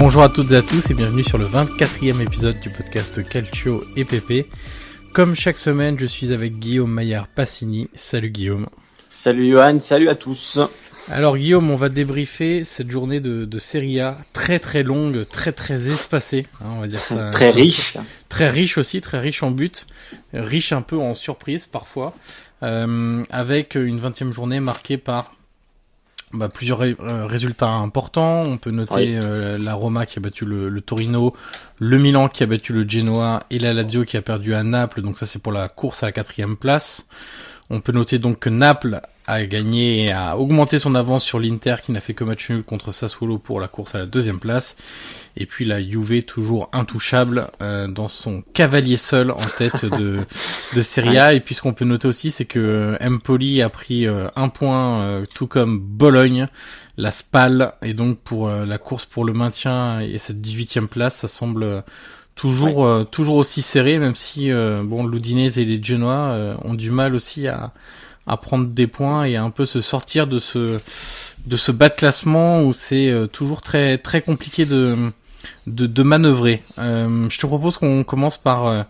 Bonjour à toutes et à tous et bienvenue sur le 24e épisode du podcast Calcio et Pépé. Comme chaque semaine, je suis avec Guillaume Maillard Passini. Salut Guillaume. Salut Johan, salut à tous. Alors Guillaume, on va débriefer cette journée de, de Serie A très très longue, très très espacée, hein, on va dire ça. Très riche. Très riche aussi, très riche en but, riche un peu en surprise parfois, euh, avec une 20e journée marquée par bah, plusieurs ré- euh, résultats importants. On peut noter Oui. euh, la Roma qui a battu le, le Torino, le Milan qui a battu le Genoa et la Lazio qui a perdu à Naples. Donc ça c'est pour la course à la quatrième place. On peut noter donc que Naples a gagné et a augmenté son avance sur l'Inter qui n'a fait que match nul contre Sassuolo pour la course à la deuxième place. Et puis la Juve toujours intouchable euh, dans son cavalier seul en tête de, de Serie A. Et puis ce qu'on peut noter aussi c'est que Empoli a pris euh, un point euh, tout comme Bologne, la Spal. Et donc pour euh, la course pour le maintien et cette 18e place ça semble... euh, Toujours, euh, toujours aussi serré, même si euh, bon, l'Udinese et les Genoa euh, ont du mal aussi à, à prendre des points et à un peu se sortir de ce de ce bas de classement où c'est euh, toujours très très compliqué de de, de manœuvrer. Euh, je te propose qu'on commence par euh,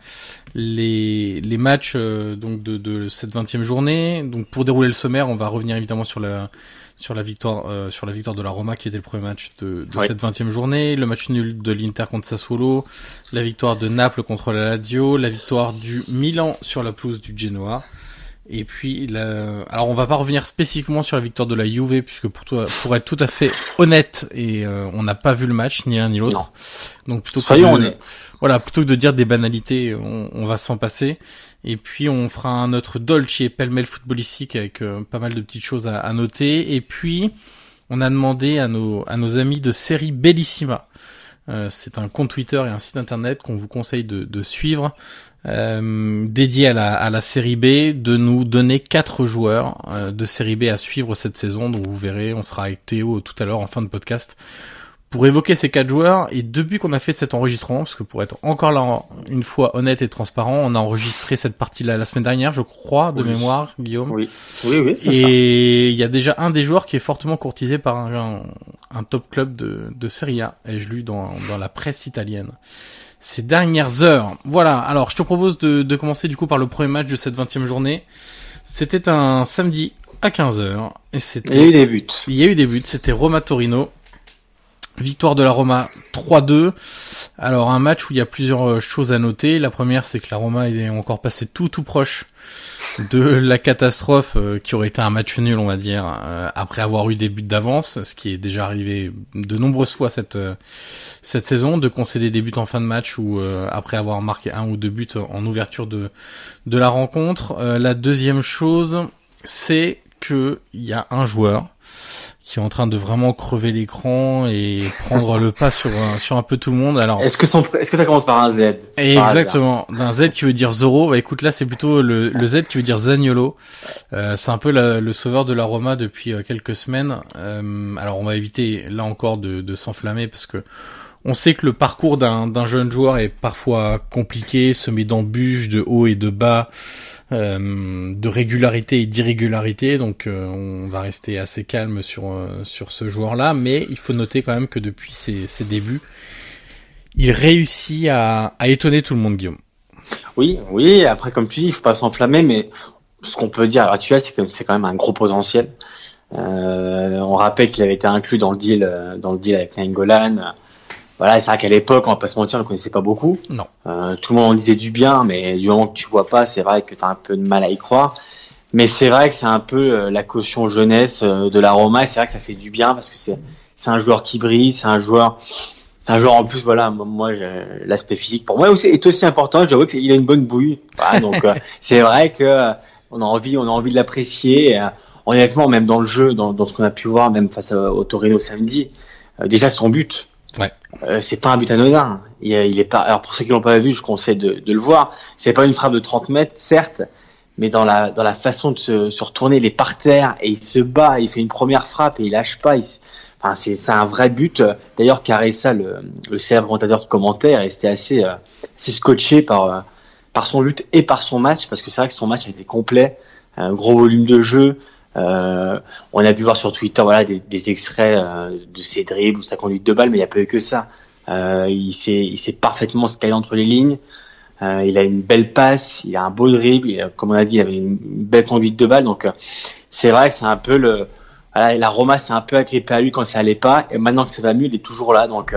les les matchs euh, donc de, de cette 20e journée. Donc pour dérouler le sommaire, on va revenir évidemment sur la sur la victoire euh, sur la victoire de la Roma qui était le premier match de, de Oui. cette 20e journée, le match nul de l'Inter contre Sassuolo, la victoire de Naples contre la Lazio, la victoire du Milan sur la pelouse du Genoa. Et puis, la... alors on va pas revenir spécifiquement sur la victoire de la Juve, puisque pour, toi, pour être tout à fait honnête, et euh, on n'a pas vu le match, ni l'un ni l'autre. Donc plutôt que de, honnêtes. voilà, plutôt que de dire des banalités, on, on va s'en passer. Et puis on fera un autre Dolce et pêle-mêle footballistique avec euh, pas mal de petites choses à, à noter. Et puis on a demandé à nos à nos amis de série Bellissima. Euh, c'est un compte Twitter et un site internet qu'on vous conseille de, de suivre, euh, dédié à la, à la série B, de nous donner quatre joueurs euh, de série B à suivre cette saison. Donc vous verrez, on sera avec Théo tout à l'heure en fin de podcast pour évoquer ces quatre joueurs. Et depuis qu'on a fait cet enregistrement, parce que pour être encore là une fois honnête et transparent, on a enregistré cette partie-là la semaine dernière, je crois, de Oui. mémoire, Guillaume. Oui, oui, oui, c'est. Et il y a déjà un des joueurs qui est fortement courtisé par un, un top club de, de Serie A, ai-je lu dans, dans la presse italienne. Ces dernières heures. Voilà, alors je te propose de, de commencer du coup par le premier match de cette 20e journée. C'était un samedi à 15h. Et c'était... Il y a eu des buts. Il y a eu des buts, c'était Roma-Torino. Victoire de la Roma 3-2. Alors un match où il y a plusieurs euh, choses à noter. La première, c'est que la Roma est encore passé tout tout proche de la catastrophe euh, qui aurait été un match nul, on va dire, euh, après avoir eu des buts d'avance, ce qui est déjà arrivé de nombreuses fois cette cette saison, de concéder des buts en fin de match ou après avoir marqué un ou deux buts en ouverture de de la rencontre. la deuxième chose, c'est que il y a un joueur qui est en train de vraiment crever l'écran et prendre le pas sur un, sur un peu tout le monde. Alors est-ce que son, est-ce que ça commence par un Z? Exactement, d'un Z qui veut dire Zoro. Bah écoute là c'est plutôt le, le Z qui veut dire Zagnolo. Euh, c'est un peu le sauveur de la Roma depuis euh, quelques semaines. Euh, alors on va éviter là encore de, de s'enflammer parce que on sait que le parcours d'un jeune joueur est parfois compliqué, semé d'embûches de haut et de bas. Euh, de régularité et d'irrégularité. Donc euh, on va rester assez calme sur euh, sur ce joueur-là, mais il faut noter quand même que depuis ses, débuts, il réussit à, étonner tout le monde, Guillaume. Oui, oui. Après, comme tu dis, il faut pas s'enflammer, mais ce qu'on peut dire à l'heure c'est que c'est quand même un gros potentiel. on rappelle qu'il avait été inclus dans le deal, dans le deal avec Nainggolan voilà, c'est vrai qu'à l'époque, on va pas se mentir, on ne connaissait pas beaucoup. Non. Euh, tout le monde en disait du bien, mais du moment que tu vois pas, c'est vrai que tu as un peu de mal à y croire. Mais c'est vrai que c'est un peu euh, la caution jeunesse euh, de la Roma, et c'est vrai que ça fait du bien parce que c'est c'est un joueur qui brille, c'est un joueur c'est un joueur en plus voilà moi l'aspect physique pour moi aussi est aussi important je vois qu'il a une bonne bouille voilà, donc c'est vrai que on a envie on a envie de l'apprécier honnêtement même dans le jeu dans, dans ce qu'on a pu voir même face au Torino samedi déjà son but Ouais. Euh, c'est pas un but anodin. Il, il est pas. Alors pour ceux qui l'ont pas vu, je conseille de, de le voir. C'est pas une frappe de 30 mètres, certes, mais dans la dans la façon de se, se retourner, les par terre et il se bat. Il fait une première frappe et il lâche pas. enfin, c'est c'est un vrai but. D'ailleurs, Caressa, le le célèbre commentateur qui commentait, restait assez euh, assez scotché par euh, par son lutte et par son match parce que c'est vrai que son match été complet, un gros volume de jeu. Euh, on a pu voir sur Twitter voilà des, des extraits euh, de ses dribbles ou sa conduite de balle, mais il n'y a pas eu que ça. Euh, il s'est il parfaitement scalé entre les lignes. Euh, il a une belle passe, il a un beau dribble, comme on a dit, il avait une belle conduite de balle. Donc c'est vrai que c'est un peu le voilà, la Roma s'est un peu agrippée à lui quand ça allait pas, et maintenant que ça va mieux, il est toujours là. Donc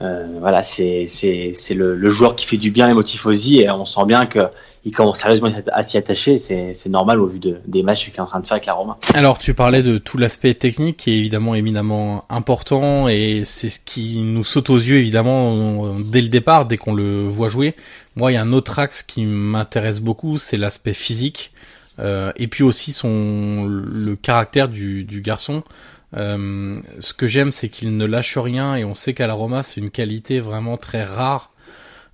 voilà, c'est c'est c'est le, le, joueur qui fait du bien les motifosi et on sent bien que il commence sérieusement à s'y attacher. C'est, normal au vu de, des matchs qu'il est en train de faire avec la Roma. Alors tu parlais de tout l'aspect technique qui est évidemment éminemment important et c'est ce qui nous saute aux yeux évidemment dès le départ, dès qu'on le voit jouer. Moi, il y a un autre axe qui m'intéresse beaucoup, c'est l'aspect physique euh, et puis aussi son le caractère du, du garçon. Euh, ce que j'aime, c'est qu'il ne lâche rien et on sait qu'à la Roma, c'est une qualité vraiment très rare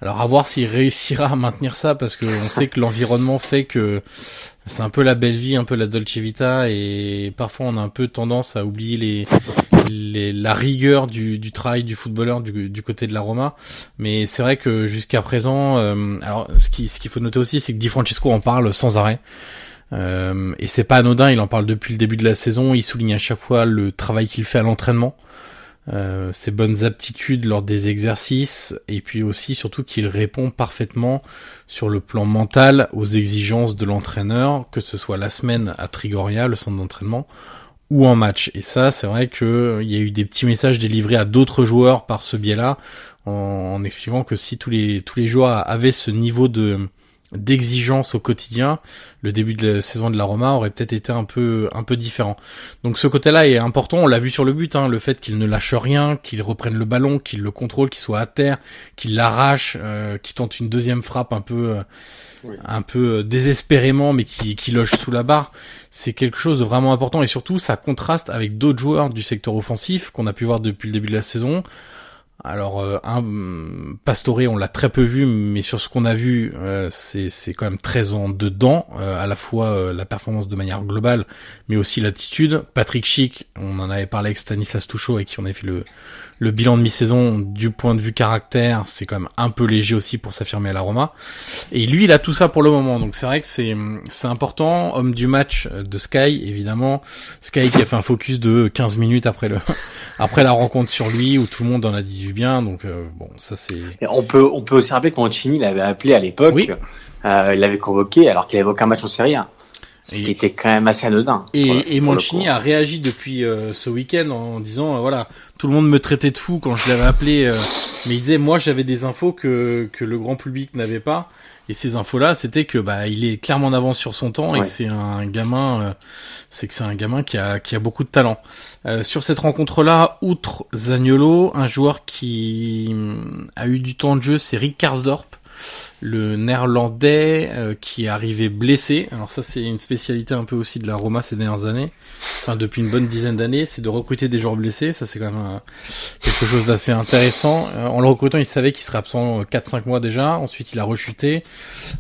alors à voir s'il réussira à maintenir ça parce que on sait que l'environnement fait que c'est un peu la belle vie, un peu la Dolce Vita et parfois on a un peu tendance à oublier les, les la rigueur du, du travail du footballeur du, du côté de la Roma. Mais c'est vrai que jusqu'à présent, euh, alors ce qui ce qu'il faut noter aussi, c'est que Di Francesco en parle sans arrêt. Euh, et c'est pas anodin, il en parle depuis le début de la saison, il souligne à chaque fois le travail qu'il fait à l'entraînement euh, ses bonnes aptitudes lors des exercices et puis aussi surtout qu'il répond parfaitement sur le plan mental aux exigences de l'entraîneur, que ce soit la semaine à Trigoria, le centre d'entraînement, ou en match. Et ça, c'est vrai qu'il y a eu des petits messages délivrés à d'autres joueurs par ce biais-là, en, en, expliquant que si tous les tous les joueurs avaient ce niveau de d'exigence au quotidien, le début de la saison de la Roma aurait peut-être été un peu un peu différent. Donc ce côté-là est important. On l'a vu sur le but, hein, le fait qu'il ne lâche rien, qu'il reprenne le ballon, qu'il le contrôle, qu'il soit à terre, qu'il l'arrache, euh, qu'il tente une deuxième frappe un peu euh, un peu euh, désespérément, mais qui, qui loge sous la barre. C'est quelque chose de vraiment important et surtout ça contraste avec d'autres joueurs du secteur offensif qu'on a pu voir depuis le début de la saison. Alors, euh, un, Pastore, on l'a très peu vu, mais sur ce qu'on a vu, euh, c'est quand même très en dedans, euh, à la fois euh, la performance de manière globale, mais aussi l'attitude. Patrick Schick, on en avait parlé avec Stanislas Touchot, avec qui on avait fait le, le bilan de mi-saison du point de vue caractère, c'est quand même un peu léger aussi pour s'affirmer à la Roma. Et lui, il a tout ça pour le moment, donc c'est vrai que c'est c'est important. Homme du match de Sky, évidemment. Sky qui a fait un focus de 15 minutes après le après la rencontre sur lui, où tout le monde en a dit du bien. Donc euh, bon, ça c'est. On peut on peut aussi rappeler que Mancini l'avait appelé à l'époque. Oui. Euh, il l'avait convoqué alors qu'il avait aucun match en Serie A. Ce qui était quand même assez anodin. Et, et Mancini a réagi depuis euh, ce week-end en disant euh, voilà tout le monde me traitait de fou quand je l'avais appelé, euh, mais il disait moi j'avais des infos que que le grand public n'avait pas. Et ces infos-là, c'était que bah il est clairement en avance sur son temps et que c'est un gamin, euh, c'est que c'est un gamin qui a qui a beaucoup de talent. Euh, sur cette rencontre-là, outre Zaniolo, un joueur qui hum, a eu du temps de jeu, c'est Rick Karsdorp, le néerlandais euh, qui est arrivé blessé. Alors ça, c'est une spécialité un peu aussi de la Roma ces dernières années. Enfin, depuis une bonne dizaine d'années, c'est de recruter des joueurs blessés. Ça, c'est quand même euh, quelque chose d'assez intéressant. Euh, en le recrutant, il savait qu'il serait absent euh, 4-5 mois déjà. Ensuite, il a rechuté.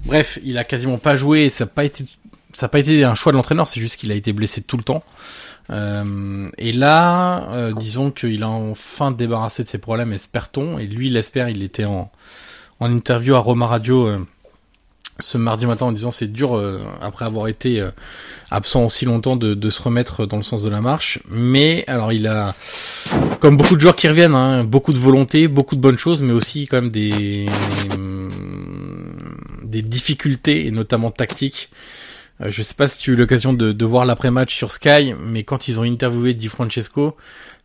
Bref, il a quasiment pas joué. et Ça n'a pas été un choix de l'entraîneur, c'est juste qu'il a été blessé tout le temps. Euh, et là, euh, disons qu'il a enfin débarrassé de ses problèmes, espère-t-on. Et lui, l'espère, il était en, en interview à Roma Radio euh, ce mardi matin en disant c'est dur, euh, après avoir été euh, absent aussi longtemps, de, de se remettre dans le sens de la marche. Mais alors, il a, comme beaucoup de joueurs qui reviennent, hein, beaucoup de volonté, beaucoup de bonnes choses, mais aussi quand même des, des difficultés, et notamment tactiques. Euh, je sais pas si tu as eu l'occasion de, de voir l'après-match sur Sky, mais quand ils ont interviewé Di Francesco,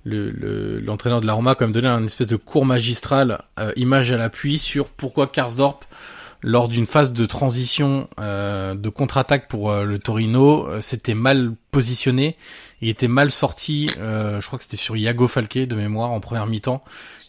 le, le- l'entraîneur de la Roma quand même donné un espèce de cours magistral, euh, image à l'appui, sur pourquoi Karsdorp, lors d'une phase de transition euh, de contre-attaque pour euh, le Torino, euh, s'était mal positionné, il était mal sorti, euh, je crois que c'était sur Iago Falquet de mémoire en première mi-temps,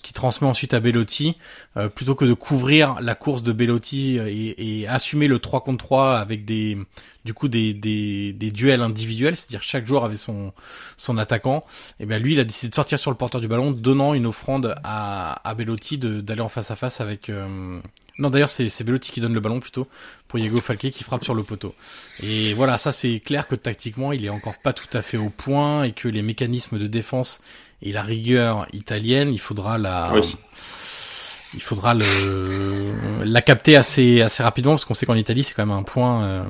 qui transmet ensuite à Bellotti, euh, plutôt que de couvrir la course de Bellotti et, et assumer le 3 contre 3 avec des du coup des, des, des duels individuels, c'est-à-dire chaque joueur avait son son attaquant, et bien lui il a décidé de sortir sur le porteur du ballon, donnant une offrande à, à Bellotti d'aller en face à face avec euh, non d'ailleurs c'est c'est Bellotti qui donne le ballon plutôt pour Diego Falquet qui frappe sur le poteau. Et voilà, ça c'est clair que tactiquement il est encore pas tout à fait au point et que les mécanismes de défense et la rigueur italienne, il faudra la Oui. il faudra le la capter assez assez rapidement parce qu'on sait qu'en Italie c'est quand même un point euh,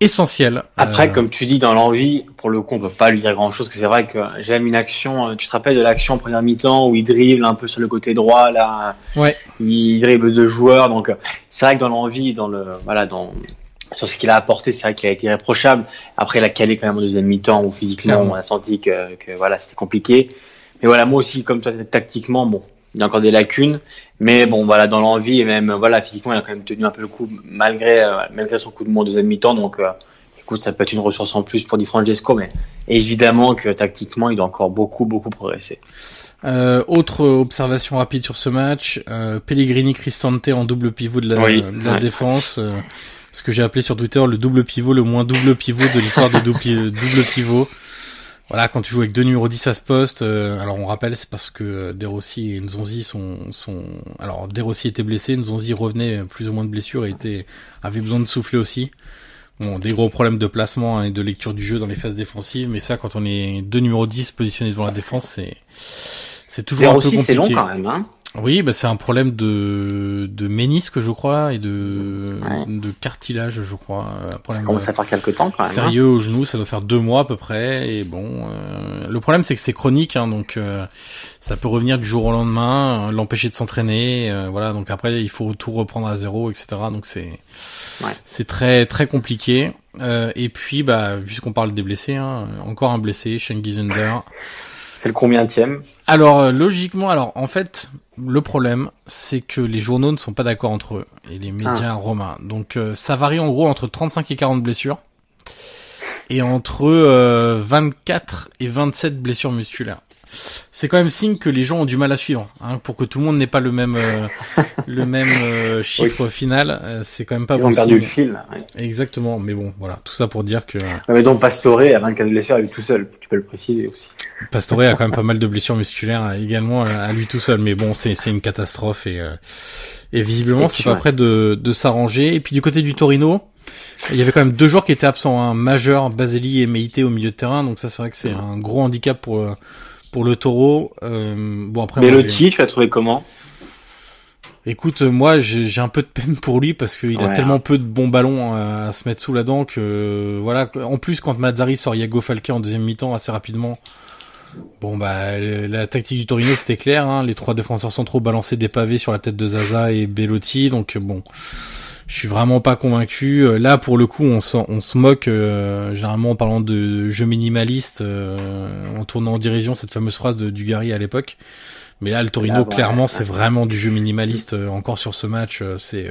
essentiel. Après, Euh, comme tu dis, dans l'envie, pour le coup, on peut pas lui dire grand chose, que c'est vrai que j'aime une action, euh, tu te rappelles de l'action en première mi-temps où il dribble un peu sur le côté droit, là, Ouais. il dribble deux joueurs, donc euh, c'est vrai que dans l'envie, dans le, voilà, dans, sur ce qu'il a apporté, c'est vrai qu'il a été irréprochable. Après, il a calé quand même en deuxième mi-temps où physiquement, on a senti que, que voilà, c'était compliqué. Mais voilà, moi aussi, comme toi, tactiquement, bon, il y a encore des lacunes. Mais bon, voilà, dans l'envie et même, voilà, physiquement, il a quand même tenu un peu le coup malgré, euh, malgré son coup de mou en deuxième mi-temps. Donc, euh, écoute, ça peut être une ressource en plus pour Di Francesco, mais évidemment que tactiquement, il doit encore beaucoup, beaucoup progresser. Euh, autre observation rapide sur ce match, euh, Pellegrini Cristante en double pivot de la, Oui, de la ouais. défense, euh, ce que j'ai appelé sur Twitter le double pivot, le moins double pivot de l'histoire de double, double pivot. Voilà, quand tu joues avec deux numéros 10 à ce poste, euh, alors on rappelle, c'est parce que euh, De Rossi et Nzonzi sont, sont, alors De Rossi était blessé, Nzonzi revenait plus ou moins de blessure et était, avait besoin de souffler aussi. Bon, des gros problèmes de placement hein, et de lecture du jeu dans les phases défensives, mais ça, quand on est deux numéros 10 positionnés devant la défense, c'est, c'est toujours un peu compliqué. c'est long quand même, hein. Oui, bah c'est un problème de de ménisque, je crois, et de Ouais. de cartilage, je crois. Un Ça commence à faire quelques temps quand même. hein. sérieux au genou, ça doit faire deux mois à peu près. Et bon, euh, le problème c'est que c'est chronique, hein, donc euh, ça peut revenir du jour au lendemain, euh, l'empêcher de s'entraîner, euh, voilà. Donc après, il faut tout reprendre à zéro, etc. Donc c'est Ouais. c'est très très compliqué. Euh, et puis, bah, vu qu'on parle des blessés, hein, encore un blessé, Shane Gizunder. C'est le combienième Alors euh, logiquement, alors en fait, le problème, c'est que les journaux ne sont pas d'accord entre eux et les médias romains. Donc euh, ça varie en gros entre 35 et 40 blessures et entre euh, 24 et 27 blessures musculaires. C'est quand même signe que les gens ont du mal à suivre, hein, pour que tout le monde n'ait pas le même euh, le même euh, chiffre final. euh, c'est quand même pas Ils bon ont perdu le fil. ouais. Exactement, mais bon, voilà, tout ça pour dire que Ouais, Mais donc Pastore à 24 blessures à lui tout seul, tu peux le préciser aussi. Pastore a quand même pas mal de blessures musculaires euh, également euh, à lui tout seul, mais bon, c'est c'est une catastrophe et euh, et visiblement c'est pas ouais. près de de s'arranger. Et puis du côté du Torino, il y avait quand même deux joueurs qui étaient absents, hein, majeur Baseli et Meite au milieu de terrain, donc ça c'est vrai que c'est un gros handicap pour pour le Taureau. Euh, bon après, moi, Bellotti, tu l'as trouvé comment écoute, euh, moi j'ai un peu de peine pour lui parce qu'il a tellement peu de bons ballons euh, à se mettre sous la dent que euh, voilà. En plus, quand Mazzari sort Iago Falquet en deuxième mi-temps assez rapidement. Bon bah la tactique du Torino c'était clair, hein, les trois défenseurs centraux balançaient des pavés sur la tête de Zaza et Bellotti, donc bon, je suis vraiment pas convaincu. Euh, là, pour le coup, on, on se moque euh, généralement en parlant de jeu minimaliste, en tournant en dérision cette fameuse phrase de Dugarry à l'époque. Mais là, le Torino, clairement, c'est vraiment du jeu minimaliste. encore sur ce match, c'est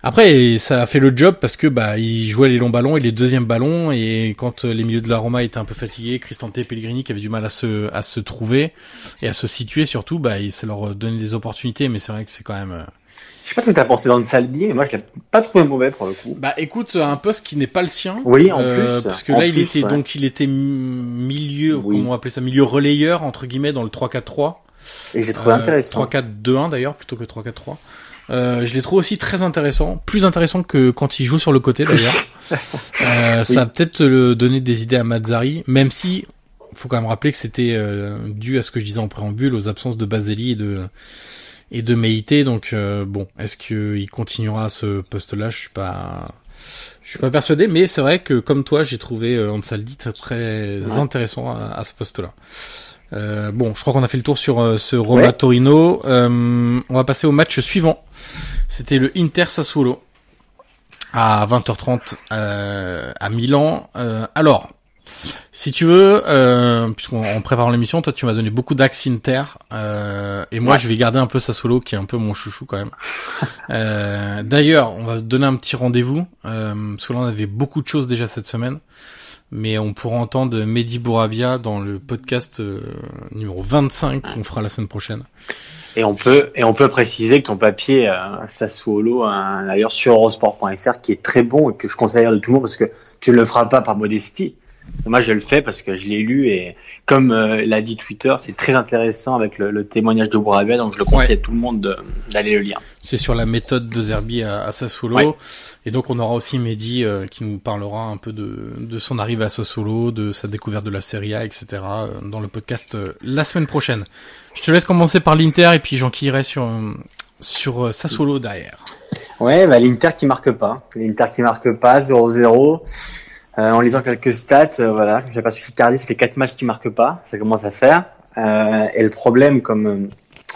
après, ça a fait le job parce que bah il jouait les longs ballons et les deuxièmes ballons et quand les milieux de la Roma étaient un peu fatigués, Cristante et Pellegrini qui avaient du mal à se à se trouver et à se situer surtout, bah ça leur donnait des opportunités. Mais c'est vrai que c'est quand même. Je sais pas ce que t'as pensé dans le Saldi, mais moi je l'ai pas trouvé mauvais pour le coup. Bah écoute, un poste qui n'est pas le sien. Oui, en euh, plus. Parce que là il était donc il était milieu, comment on appelait ça, milieu relayeur entre guillemets dans le 3-4-3. Et j'ai trouvé euh, intéressant. 3-4-2-1 d'ailleurs plutôt que 3-4-3. Euh, je les trouve aussi très intéressant, plus intéressant que quand il joue sur le côté d'ailleurs. euh, Ça a peut-être donné des idées à Mazzari, même si faut quand même rappeler que c'était euh, dû à ce que je disais en préambule, aux absences de Baseli et de et de Meïté. Donc euh, bon, est-ce qu'il continuera à ce poste-là? Je suis pas, je suis pas persuadé, mais c'est vrai que comme toi, j'ai trouvé euh, Ansaldi très, très intéressant à, à ce poste-là. Euh, bon, je crois qu'on a fait le tour sur euh, ce Roma Torino. Euh, on va passer au match suivant. C'était le Inter Sassuolo à 20h30 à Milan. alors, si tu veux, puisqu'on prépare l'émission, toi tu m'as donné beaucoup d'axes Inter, et moi je vais garder un peu Sassuolo qui est un peu mon chouchou quand même. D'ailleurs, on va donner un petit rendez-vous parce que là on avait beaucoup de choses déjà cette semaine mais on pourra entendre Mehdi Bourabia dans le podcast euh, numéro 25 qu'on fera la semaine prochaine. Et on peut et on peut préciser que ton papier euh, Sassuolo d'ailleurs sur eurosport.fr qui est très bon et que je conseille de tout le monde parce que tu ne le feras pas par modestie, moi, je le fais parce que je l'ai lu et comme euh, l'a dit Twitter, c'est très intéressant avec le, témoignage de Bourabia, donc je le conseille à tout le monde d'aller le lire. C'est sur la méthode de Zerbi à, à Sassuolo. Et donc, on aura aussi Mehdi euh, qui nous parlera un peu de, de son arrivée à Sassuolo, de sa découverte de la Serie A, etc. Euh, dans le podcast la semaine prochaine. Je te laisse commencer par l'Inter et puis j'enquillerai sur, sur Sassuolo derrière. Ouais, bah, l'Inter qui marque pas. L'Inter qui marque pas, 0-0. Euh, en lisant quelques stats, euh, voilà, j'ai pas suffi Cardi, ça fait quatre matchs qui marquent pas, ça commence à faire. Euh, et le problème, comme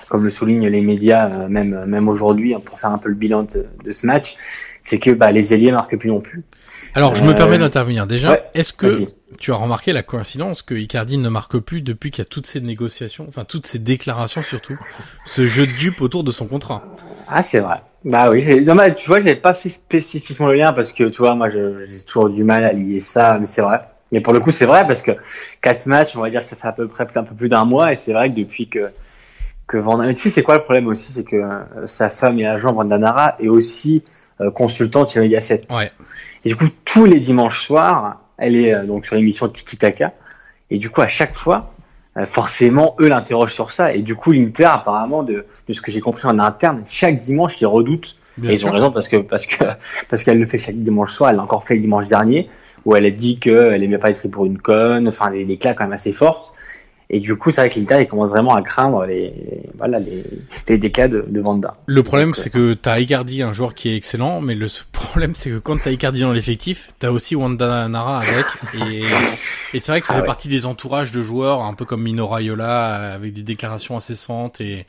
comme le soulignent les médias, même même aujourd'hui, hein, pour faire un peu le bilan de, ce match, c'est que bah, les ailiers marquent plus non plus. Alors, je me permets d'intervenir. Déjà, est-ce que tu as remarqué la coïncidence que Icardi ne marque plus depuis qu'il y a toutes ces négociations, enfin toutes ces déclarations surtout, ce jeu de dupe autour de son contrat? Ah, c'est vrai. Bah oui, dommage, tu vois, j'avais pas fait spécifiquement le lien parce que tu vois, moi, j'ai toujours du mal à lier ça, mais c'est vrai. Mais pour le coup, c'est vrai parce que quatre matchs, on va dire, ça fait à peu près un peu plus d'un mois, et c'est vrai que depuis que que Vandana, tu sais, c'est quoi le problème aussi, c'est que euh, sa femme et agent Vandanara est aussi euh, consultante chez Mediaset. Ouais. Et du coup, tous les dimanches soirs, elle est euh, donc sur l'émission Tiki Taka, et du coup, à chaque fois, euh, forcément, eux l'interrogent sur ça. Et du coup, l'Inter, apparemment, de, de ce que j'ai compris en interne, chaque dimanche, ils redoutent. et ils ont raison parce que parce que parce qu'elle le fait chaque dimanche soir. Elle l'a encore fait le dimanche dernier, où elle a dit qu'elle aimait pas être prise pour une conne. Enfin, des, des quand même assez fortes. Et du coup, c'est vrai que il commence vraiment à craindre les, voilà, les, les déclats de, de Vanda. Le problème, c'est que t'as Icardi, un joueur qui est excellent, mais le problème, c'est que quand t'as Icardi dans l'effectif, t'as aussi Wanda Nara avec, et, et c'est vrai que ça ah fait partie des entourages de joueurs, un peu comme Mino Raiola, avec des déclarations incessantes et,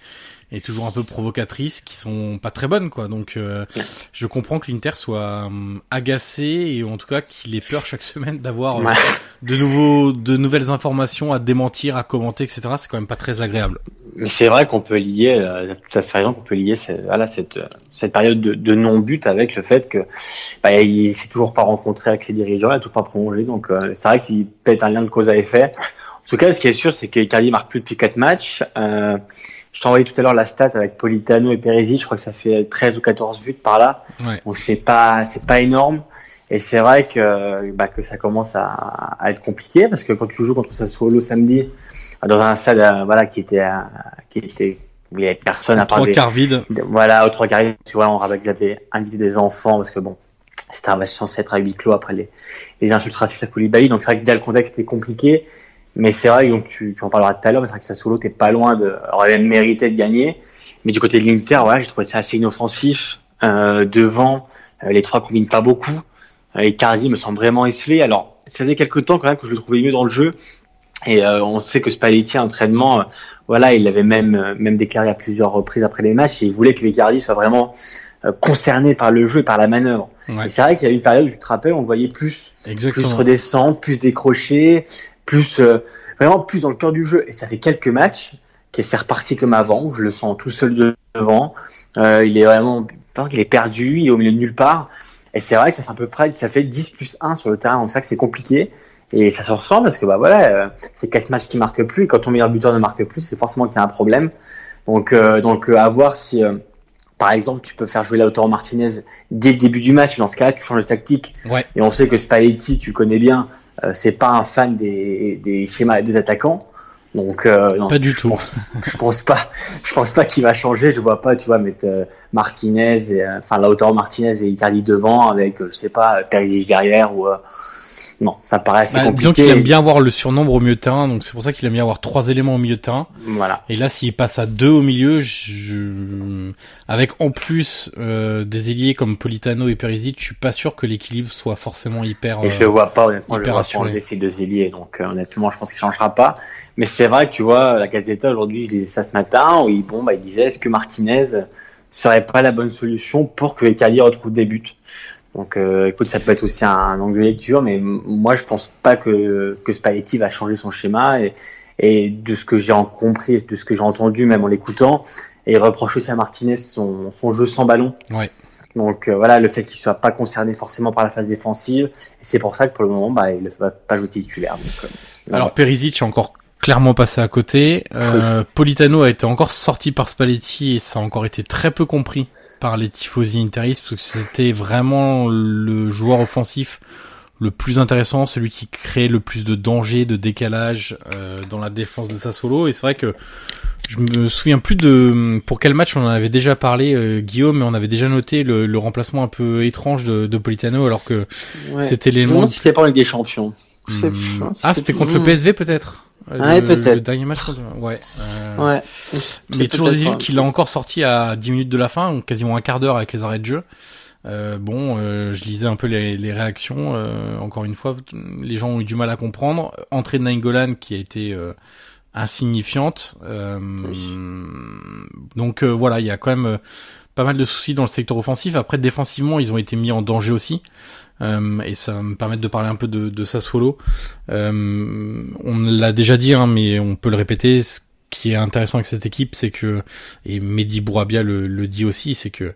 et toujours un peu provocatrices qui sont pas très bonnes quoi. Donc euh, je comprends que l'Inter soit hum, agacé et en tout cas qu'il ait peur chaque semaine d'avoir euh, de nouveaux de nouvelles informations à démentir, à commenter, etc. C'est quand même pas très agréable. Mais c'est vrai qu'on peut lier, euh, tout à fait raison, qu'on peut lier cette, voilà, cette, cette période de, de non-but avec le fait que bah, il s'est toujours pas rencontré avec ses dirigeants, il a toujours pas prolongé. Donc c'est vrai qu'il peut être un lien de cause à effet. En tout cas, ce qui est sûr, c'est que Icardi marque plus depuis quatre matchs. Euh, je t'ai envoyé tout à l'heure la stat avec Politano et Perisic. Je crois que ça fait 13 ou 14 buts par là. Ouais. Donc c'est pas c'est pas énorme. Et c'est vrai que bah, que ça commence à, à, être compliqué parce que quand tu joues contre Sassuolo samedi dans un stade euh, voilà qui était euh, qui était où il y avait personne à part trois quarts vide. Voilà, au trois quarts vide. Tu vois, on rappelle qu'ils avaient invité des enfants parce que bon, c'était un match censé être à huis clos après les les insultes racistes à Koulibaly. Donc c'est vrai que déjà le contexte était compliqué. Mais c'est vrai, donc tu, tu en parleras tout à l'heure, mais c'est vrai que Sassuolo, t'es pas loin de, aurait même mérité de gagner. Mais du côté de l'Inter, voilà, j'ai trouvé ça assez inoffensif. Euh, devant, euh, les trois combinent pas beaucoup. Euh, et Cardi me semble vraiment esselé. Alors, ça faisait quelques temps quand même que je le trouvais mieux dans le jeu. Et euh, on sait que Spalletti, entraînement, euh, voilà, il l'avait même même déclaré à plusieurs reprises après les matchs. Et il voulait que Cardi soit vraiment concerné par le jeu et par la manœuvre. Ouais. Et c'est vrai qu'il y a une période où tu te rappelles, on le voyait plus, Exactement. plus redescendre, plus décrocher, plus euh, vraiment plus dans le cœur du jeu. Et ça fait quelques matchs qu'il s'est reparti comme avant. où Je le sens tout seul de- devant. Euh, il est vraiment, enfin, il est perdu, il est au milieu de nulle part. Et c'est vrai que ça fait à peu près, ça fait 10 plus 1 sur le terrain. Donc c'est vrai que c'est compliqué. Et ça se ressent parce que bah voilà, euh, c'est quatre matchs qui marquent plus. Et quand ton meilleur buteur ne marque plus, c'est forcément qu'il y a un problème. Donc euh, donc euh, à voir si euh, par exemple, tu peux faire jouer Lautaro Martinez dès le début du match. Dans ce cas-là, tu changes de tactique. Ouais. Et on sait que Spalletti, tu connais bien, c'est pas un fan des, des schémas des attaquants. Donc, euh, non, Pas du je tout. Pense, je pense pas, je pense pas qu'il va changer. Je vois pas, tu vois, mettre euh, Martinez, et, euh, enfin Lautaro Martinez et Icardi devant avec, euh, je sais pas, euh, Perisic derrière ou. Euh, non, ça me paraît assez Bah, disons compliqué. qu'il aime bien avoir le surnombre au milieu de terrain, donc c'est pour ça qu'il aime bien avoir trois éléments au milieu de terrain. Voilà. Et là, s'il passe à deux au milieu, je... avec en plus euh, des ailiers comme Politano et Perisic, je suis pas sûr que l'équilibre soit forcément hyper. Et euh, je vois pas, honnêtement, je hyper vois ces deux ailiers. Donc, euh, honnêtement, je pense qu'il changera pas. Mais c'est vrai que tu vois, la Gazzetta aujourd'hui, je disais ça ce matin, où il, bon, bah, il disait, est-ce que Martinez serait pas la bonne solution pour que Icardi retrouve des buts? Donc, euh, écoute, ça peut être aussi un, un angle de lecture, mais moi, je pense pas que, que Spalletti va changer son schéma et, et de ce que j'ai en compris, de ce que j'ai entendu, même en l'écoutant, et il reproche aussi à Martinez son, son jeu sans ballon. Ouais. Donc euh, voilà, le fait qu'il soit pas concerné forcément par la phase défensive, et c'est pour ça que pour le moment, bah, il ne va pas jouer titulaire. Donc, euh, Alors Perisic est encore clairement passé à côté. Euh, Politano a été encore sorti par Spalletti et ça a encore été très peu compris par les tifosi interistes parce que c'était vraiment le joueur offensif le plus intéressant, celui qui crée le plus de danger, de décalage euh, dans la défense de Sassuolo. Et c'est vrai que je me souviens plus de pour quel match on en avait déjà parlé, euh, Guillaume, mais on avait déjà noté le, le remplacement un peu étrange de, de Politano alors que ouais. c'était Je me l'élément demande si c'était pas Ligue des Champions. Je sais Hmm. Ah, c'était contre le. PSV peut-être? Ouais, le- peut-être. Le dernier match. Ouais. euh, Ouais. Mais toujours des un- qu'il l'a encore sorti à 10 minutes de la fin, donc quasiment un quart d'heure avec les arrêts de jeu. Euh, bon, euh, je lisais un peu les, les réactions. euh, encore une fois, les gens ont eu du mal à comprendre. Entrée de Nainggolan qui a été euh, insignifiante. Euh, Donc euh, voilà, il y a quand même pas mal de soucis dans le secteur offensif. Après, défensivement, ils ont été mis en danger aussi. Euh, et ça va me permettre de parler un peu de, de Sassuolo. Euh, on l'a déjà dit, hein, mais on peut le répéter. Ce qui est intéressant avec cette équipe, c'est que, et Mehdi Bourabia le, le dit aussi, c'est que,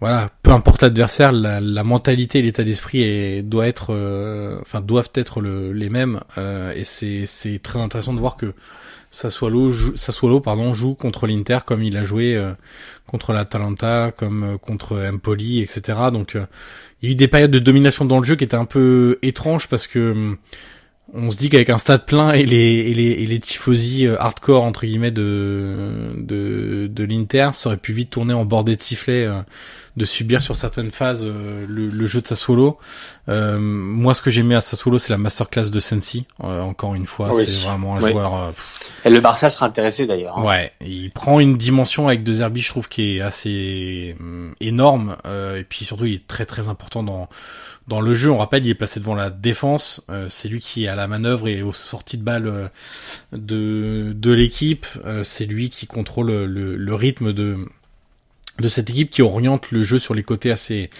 voilà, peu importe l'adversaire, la, la mentalité et l'état d'esprit doit être, euh, enfin, doivent être le- les mêmes. euh, et c'est très intéressant de voir que Sassuolo, joue, Sassuolo pardon, joue contre l'Inter comme il a joué euh, contre l'Atalanta, comme contre Empoli, etc. Donc il y a eu des périodes de domination dans le jeu qui étaient un peu étranges parce que hum, on se dit qu'avec un stade plein et les et les et les tifosi euh, hardcore entre guillemets de de de l'Inter, ça aurait pu vite tourner en bordée de sifflets, euh, de subir sur certaines phases euh, le, le jeu de Sassuolo. Euh, moi, ce que j'aimais à Sassuolo, c'est la masterclass de Sensi. Euh, encore une fois, Ah oui. c'est vraiment un Oui. joueur. euh, Et le Barça sera intéressé d'ailleurs. hein. Ouais, il prend une dimension avec De Zerbi, je trouve, qui est assez hum, énorme. euh, et puis surtout, il est très très important dans dans le jeu. On rappelle, il est placé devant la défense. euh, c'est lui qui est à la manœuvre et aux sorties de balles euh, de de l'équipe. Euh, c'est lui qui contrôle le, le rythme de de cette équipe qui oriente le jeu sur les côtés assez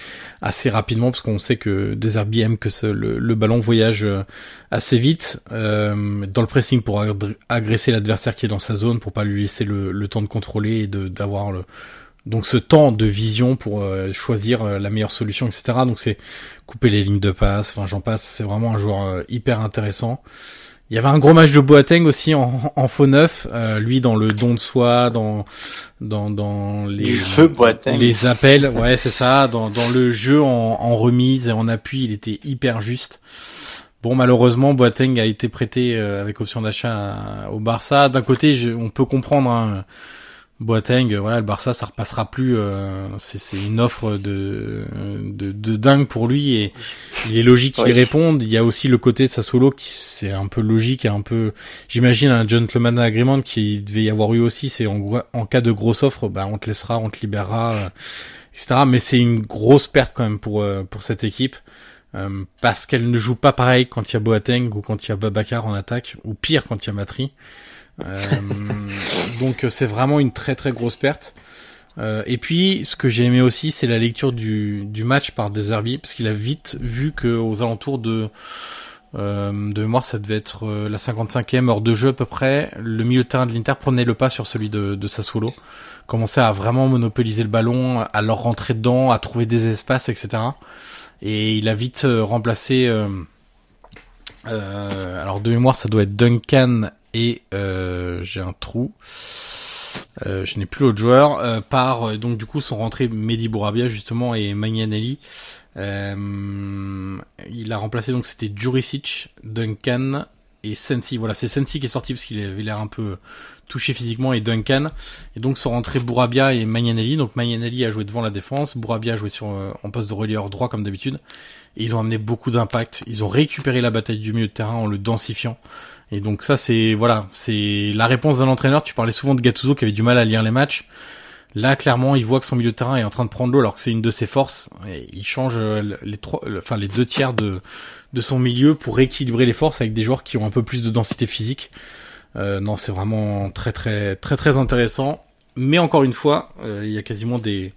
assez rapidement parce qu'on sait que Deserbi aime que le, ballon voyage euh, assez vite. Euh, dans le pressing pour agr- agresser l'adversaire qui est dans sa zone pour pas lui laisser le, temps de contrôler et d'avoir le donc ce temps de vision pour euh, choisir la meilleure solution etc donc c'est couper les lignes de passe enfin j'en passe. C'est vraiment un joueur hyper intéressant il y avait un gros match de Boateng aussi en, en faux neuf, euh, lui dans le don de soi, dans dans dans les Du feu Boateng. les appels, ouais c'est ça, dans dans le jeu en, en remise et en appui, il était hyper juste. Bon malheureusement Boateng a été prêté euh, avec option d'achat au Barça. D'un côté je- on peut comprendre hein, Boateng, euh, voilà le Barça ça repassera plus, euh, c'est une offre de, de de dingue pour lui et il est logique qu'il Oui. réponde. Il y a aussi le côté de Sassuolo qui c'est un peu logique et un peu, j'imagine un gentleman agreement qui devait y avoir eu aussi. C'est en, cas de grosse offre, bah on te laissera, on te libérera, euh, etc. Mais c'est une grosse perte quand même pour euh, pour cette équipe euh, parce qu'elle ne joue pas pareil quand il y a Boateng ou quand il y a Babacar en attaque ou pire quand il y a Matri. Euh, donc euh, c'est vraiment une très très grosse perte. Euh, et puis, ce que j'ai aimé aussi, c'est la lecture du, du match par Deserbi, parce qu'il a vite vu que aux alentours de euh, de mémoire, ça devait être la 55e heure de jeu à peu près. Le milieu de terrain de l'Inter prenait le pas sur celui de, de Sassuolo, commençait à vraiment monopoliser le ballon, à leur rentrer dedans, à trouver des espaces, etc. Et il a vite euh, remplacé. Alors de mémoire, ça doit être Duncan et j'ai un trou. Euh, je n'ai plus l'autre joueur. Euh, par donc du coup sont rentrés Mehdi Bourabia justement et Magnanelli. Euh, il a remplacé donc c'était Juricic, Duncan et Sensi. Voilà, c'est Sensi qui est sorti parce qu'il avait l'air un peu touché physiquement et Duncan. Et donc sont rentrés Bourabia et Magnanelli. Donc Magnanelli a joué devant la défense, Bourabia a joué sur en poste de relieur droit comme d'habitude. Et ils ont amené beaucoup d'impact. Ils ont récupéré la bataille du milieu de terrain en le densifiant. Et donc ça c'est voilà, c'est la réponse d'un entraîneur. Tu parlais souvent de Gattuso qui avait du mal à lire les matchs. Là clairement, il voit que son milieu de terrain est en train de prendre l'eau alors que c'est une de ses forces. Il change euh, les trois, enfin les deux tiers de de son milieu pour rééquilibrer les forces avec des joueurs qui ont un peu plus de densité physique. Euh, non, c'est vraiment très très très très intéressant. Mais encore une fois, euh, il y a quasiment des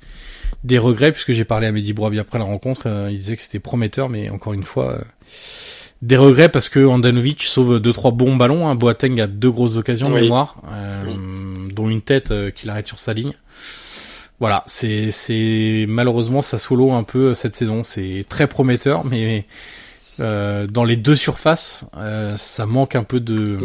des regrets puisque j'ai parlé à Mehdi Brouabi après la rencontre. Euh, il disait que c'était prometteur, mais encore une fois des regrets parce que Andanovic sauve deux trois bons ballons. Hein. Boateng a deux grosses occasions de mémoire, euh, dont une tête euh, qu'il arrête sur sa ligne. Voilà, c'est c'est malheureusement ça solo un peu cette saison. C'est très prometteur, mais euh, dans les deux surfaces, euh, ça manque un peu de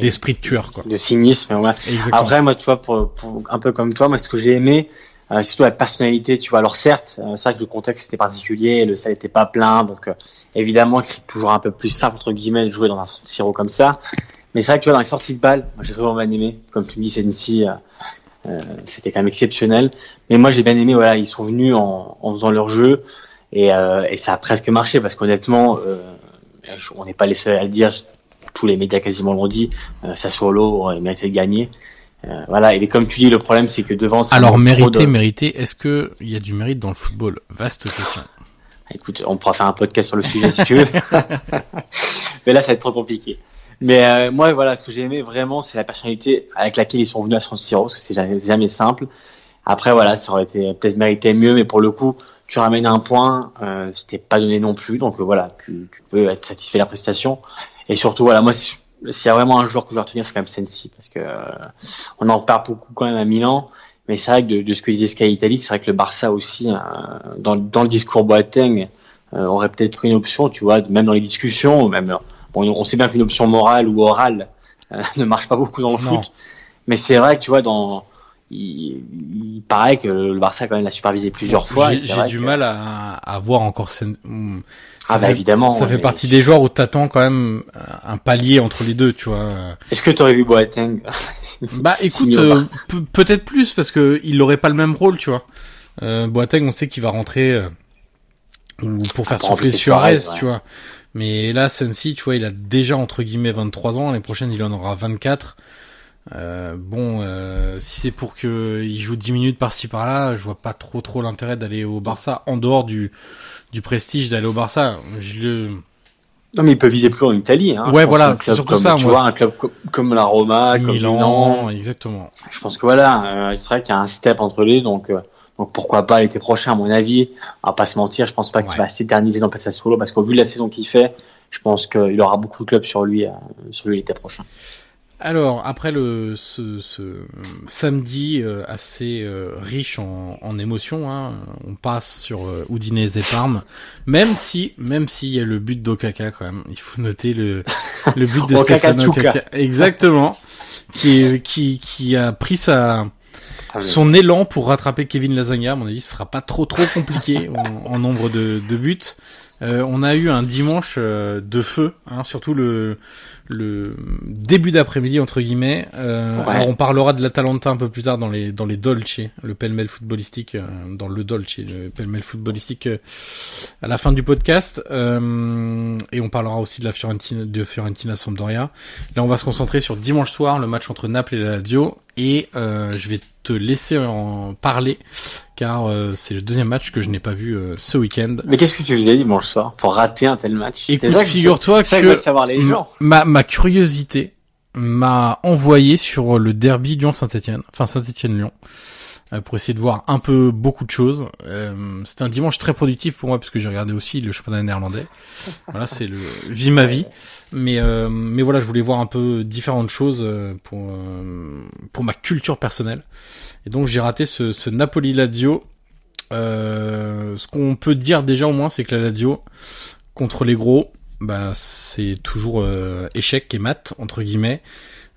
d'esprit de tueur, quoi. De cynisme. Ouais. Après, moi, tu vois, pour, pour, un peu comme toi, moi, ce que j'ai aimé, euh, surtout la personnalité, tu vois. Alors certes, euh, c'est vrai que le contexte était particulier, le salle était pas plein, donc Évidemment que c'est toujours un peu plus simple entre guillemets de jouer dans un sirop comme ça. Mais c'est vrai que dans les sorties de balles, moi j'ai vraiment bien aimé. Comme tu me dis, Sensi, euh, euh, c'était quand même exceptionnel. Mais moi j'ai bien aimé, voilà, ils sont venus en, en faisant leur jeu et, euh, et ça a presque marché parce qu'honnêtement, euh, on n'est pas les seuls à le dire. Tous les médias quasiment l'ont dit. Euh, Sassuolo aurait mérité de gagner. Euh, voilà, et comme tu dis, le problème c'est que devant. Alors mériter, mériter, est-ce que il y a du mérite dans le football? Vaste question. Écoute, on pourra faire un podcast sur le sujet si tu veux. Mais là, ça va être trop compliqué. Mais euh, moi, voilà, ce que j'ai aimé vraiment, c'est la personnalité avec laquelle ils sont venus à San Siro, parce que c'est jamais, jamais, simple. Après, voilà, ça aurait été peut-être mérité mieux, mais pour le coup, tu ramènes un point, euh, c'était pas donné non plus, donc euh, voilà, tu, tu, peux être satisfait de la prestation. Et surtout, voilà, moi, s'il y a vraiment un joueur que je dois retenir, c'est quand même Sensi, parce que euh, on en parle beaucoup quand même à Milan. Mais c'est vrai que de, de, ce que disait Sky Italy, c'est vrai que le Barça aussi, euh, dans, dans, le discours Boateng, euh, aurait peut-être pris une option, tu vois, même dans les discussions, même bon, on sait bien qu'une option morale ou orale euh, ne marche pas beaucoup dans le foot. Mais c'est vrai que tu vois, dans il, il, paraît que le Barça quand même l'a supervisé plusieurs fois. J'ai du mal à, à voir encore. Ça ah bah évidemment. Ça fait partie des joueurs où t'attends quand même un palier entre les deux, tu vois. Est-ce que tu aurais vu Boateng Bah écoute, euh, peut-être plus parce que il aurait pas le même rôle, tu vois. Euh, Boateng, on sait qu'il va rentrer euh, pour faire souffler Suarez, tu vois. Mais là, Sensi, tu vois, il a déjà entre guillemets 23 ans. L'année prochaine, il en aura 24. Euh, bon, euh, si c'est pour que il joue 10 minutes par-ci par-là, je vois pas trop trop l'intérêt d'aller au Barça en dehors du du prestige d'aller au Barça. Je le non mais il peut viser plus en Italie. Hein. Ouais, voilà, c'est surtout ça. Tu vois, un club comme la Roma, comme Milan, exactement. Je pense que voilà, euh, c'est vrai qu'il y a un step entre les, donc euh, donc pourquoi pas l'été prochain, à mon avis. Va pas se mentir, je pense pas qu'il va s'éterniser dans le solo parce qu'au vu de la saison qu'il fait, je pense qu'il aura beaucoup de clubs sur lui, euh, sur lui l'été prochain. Alors après le ce, ce samedi euh, assez euh, riche en, en émotions, hein, on passe sur euh, Udinese et Parme, même si même s'il y a le but d'Okaka quand même, il faut noter le le but de Stefano Okaka, exactement, qui qui qui a pris sa ah son élan pour rattraper Kevin Lasagna. À mon avis, ce sera pas trop trop compliqué en, en, nombre de, de buts. Euh, on a eu un dimanche de feu, hein, surtout le le début d'après-midi entre guillemets. Euh, on parlera de l'Atalanta un peu plus tard dans les dans les Dolce, le pêle-mêle footballistique euh, dans le Dolce, le pêle-mêle footballistique euh, à la fin du podcast. Et on parlera aussi de la Fiorentina de Fiorentina Sampdoria. Là, on va se concentrer sur dimanche soir, le match entre Naples et la Lazio. Et je vais te laisser en parler car euh, c'est le deuxième match que je n'ai pas vu euh, ce week-end. Mais qu'est-ce que tu faisais dimanche soir pour rater un tel match? Écoute, figure-toi que, savoir les gens. Ma, ma curiosité m'a envoyé sur le derby Lyon-Saint-Etienne, enfin Saint-Etienne-Lyon. euh, pour essayer de voir un peu beaucoup de choses. Euh, C'était un dimanche très productif pour moi puisque j'ai regardé aussi le championnat néerlandais. Voilà, c'est le vie ma vie. Mais euh, mais voilà, je voulais voir un peu différentes choses euh, pour euh, pour ma culture personnelle. Et donc j'ai raté ce, ce Napoli Lazio. Euh, ce qu'on peut dire déjà au moins, c'est que la Lazio contre les gros, bah c'est toujours euh, échec et mat entre guillemets.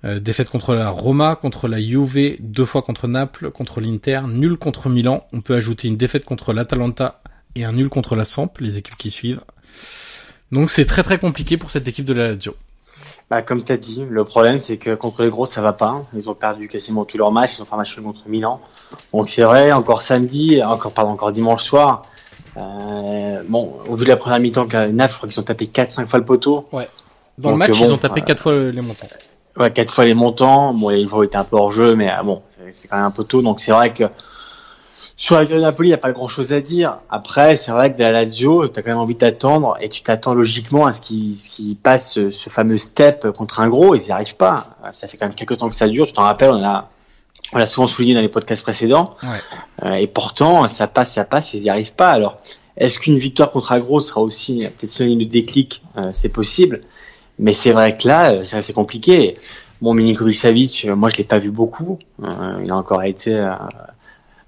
Euh, défaite contre la Roma, contre la Juve, deux fois contre Naples, contre l'Inter, nul contre Milan. On peut ajouter une défaite contre l'Atalanta et un nul contre la Samp, les équipes qui suivent. Donc c'est très très compliqué pour cette équipe de la Lazio. Bah, comme tu as dit, le problème c'est que contre les gros ça va pas. Ils ont perdu quasiment tous leurs matchs, ils ont fait un match contre Milan. Donc c'est vrai, encore samedi, encore pardon, encore dimanche soir. Euh, bon, au vu de la première mi-temps que Naples, je crois qu'ils ont tapé 4-5 fois le poteau. Ouais. Dans Donc, le match, bon, ils ont tapé euh, quatre fois les montants. Ouais, quatre fois les montants. Bon, ils vont été un peu hors jeu, mais ah, bon, c'est- c'est quand même un peu tôt. Donc c'est vrai que sur la victoire de Napoli, il n'y a pas grand chose à dire. Après, c'est vrai que de la Lazio, tu as quand même envie d'attendre et tu t'attends logiquement à ce qu'ils qu'ils passent ce, ce fameux step contre un gros. Ils n'y arrivent pas. Ça fait quand même quelques temps que ça dure. Tu t'en rappelles, on a, on l'a souvent souligné dans les podcasts précédents. Ouais. Euh, et pourtant, ça passe, ça passe, ils n'y arrivent pas. Alors, est-ce qu'une victoire contre Agro sera aussi peut-être synonyme de déclic? Euh, C'est possible. Mais c'est vrai que là, euh, c'est assez compliqué. Bon, Milinkovic Savic, euh, moi je l'ai pas vu beaucoup. Euh, il a encore été euh,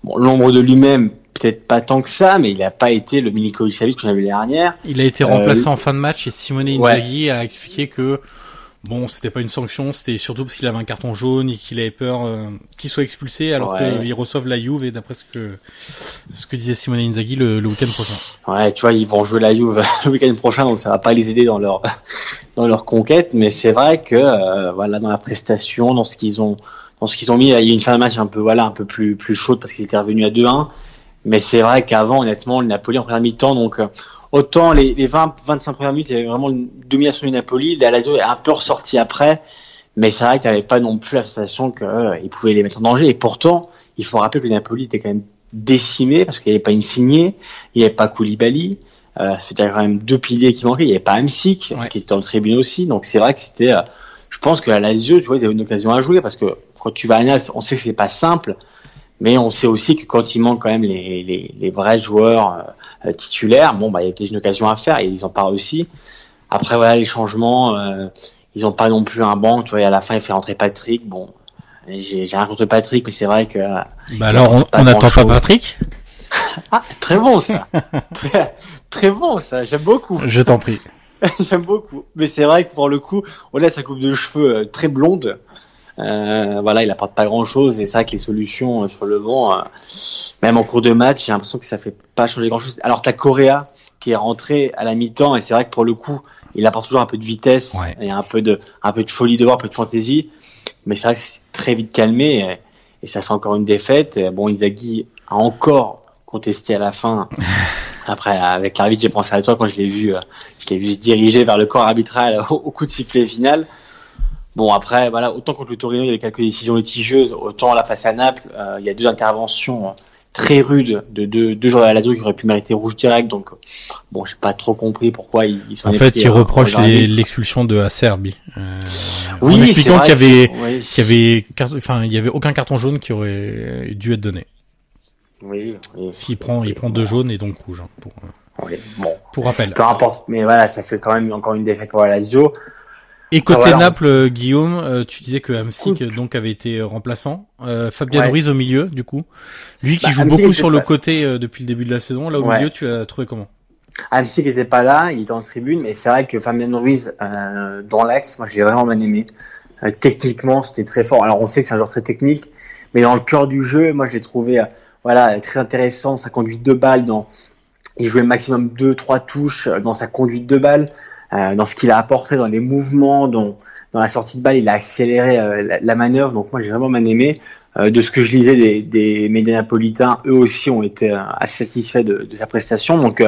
bon, l'ombre de lui-même, peut-être pas tant que ça, mais il n'a pas été le Milinkovic Savic qu'on avait l'année dernière. Il a été Euh, remplacé en fin de match et Simone Ouais. Inzaghi a expliqué que bon, c'était pas une sanction, c'était surtout parce qu'il avait un carton jaune et qu'il avait peur euh, qu'il soit expulsé alors Ouais. qu'ils reçoivent la Juve et d'après ce que ce que disait Simone Inzaghi le, le week-end prochain. Ouais, tu vois, ils vont jouer la Juve le week-end prochain, donc ça va pas les aider dans leur dans leur conquête. Mais c'est vrai que euh, voilà, dans la prestation, dans ce qu'ils ont dans ce qu'ils ont mis, il y a eu une fin de match un peu voilà un peu plus plus chaude parce qu'ils étaient revenus à 2-1. Mais c'est vrai qu'avant, honnêtement, le Napoli en première mi-temps, donc euh, autant les, les 20 25 premières minutes, il y avait vraiment une domination du Napoli. La Lazio est un peu ressorti après, mais c'est vrai qu'il n'y avait pas non plus la sensation qu'ils pouvaient les mettre en danger. Et pourtant, il faut rappeler que le Napoli était quand même décimé parce qu'il n'y avait pas une signée, il n'y avait pas Koulibaly. Euh, c'était quand même deux piliers qui manquaient. Il n'y avait pas Amsic Ouais. qui était dans le tribune aussi. Donc c'est vrai que c'était. euh, je pense que à Lazio, tu vois, ils avaient une occasion à jouer parce que quand tu vas à Naples, on sait que c'est pas simple, mais on sait aussi que quand il manque quand même les, les, les vrais joueurs euh, titulaires, bon bah il y a peut-être une occasion à faire et ils ont pas réussi. Après voilà les changements, euh, ils ont pas non plus un banc. Tu vois, et à la fin il fait rentrer Patrick. Bon, j'ai rien contre Patrick, mais c'est vrai que euh, Bah alors on n'attend pas. Patrick? Ah très bon ça, très, très bon ça, j'aime beaucoup. Je t'en prie. J'aime beaucoup. Mais c'est vrai que pour le coup, on a sa coupe de cheveux euh, très blonde. Euh, voilà, il apporte pas grand chose et c'est vrai que les solutions euh, sur le banc, euh, même en cours de match, j'ai l'impression que ça fait pas changer grand chose. Alors t'as Correa qui est rentré à la mi-temps et c'est vrai que pour le coup, il apporte toujours un peu de vitesse Ouais. et un peu de, un peu de folie de voir, un peu de fantaisie. Mais c'est vrai que c'est très vite calmé et, et ça fait encore une défaite. Bon, Inzaghi a encore contesté à la fin. Après, avec l'arbitre, j'ai pensé à toi quand je l'ai vu, euh, je l'ai vu se diriger vers le corps arbitral au, au coup de sifflet final. Bon, après, voilà, autant contre le Torino, il y avait quelques décisions litigieuses, autant là, face à Naples, euh, il y a deux interventions euh, très rudes de deux, deux joueurs de la Lazio qui auraient pu mériter rouge direct. Donc, euh, bon, j'ai pas trop compris pourquoi ils, ils sont En fait, il reproche les- l'expulsion de Acerbi. Euh, Oui, en expliquant qu'il y avait oui. qu'il y avait enfin il y avait aucun carton jaune qui aurait dû être donné. Oui, oui. S'il prend il prend deux jaunes et donc rouge hein, pour Oui, bon. pour rappel. Peu importe, mais voilà, ça fait quand même encore une défaite pour la Lazio. Et côté Ah, voilà, Naples, euh, Guillaume, euh, tu disais que Hamsik donc avait été euh, remplaçant, euh, Fabien Ouais. Ruiz au milieu du coup, lui qui Bah, joue Hamsik beaucoup sur le pas- côté euh, depuis le début de la saison, là au Ouais. milieu tu l'as trouvé comment? Amsi qui était pas là, il était en tribune, mais c'est vrai que Fabien Ruiz euh, dans l'axe, moi j'ai vraiment bien aimé. Euh, techniquement, c'était très fort. Alors on sait que c'est un joueur très technique, mais dans le cœur du jeu, moi je l'ai trouvé euh, voilà très intéressant. Sa conduite de balle, il jouait maximum deux trois touches euh, dans sa conduite de balle, euh, dans ce qu'il a apporté dans les mouvements, dans la sortie de balle, il a accéléré euh, la, manœuvre. Donc moi j'ai vraiment bien aimé. De ce que je lisais des, médias napolitains, eux aussi ont été assez satisfaits de, sa prestation. Donc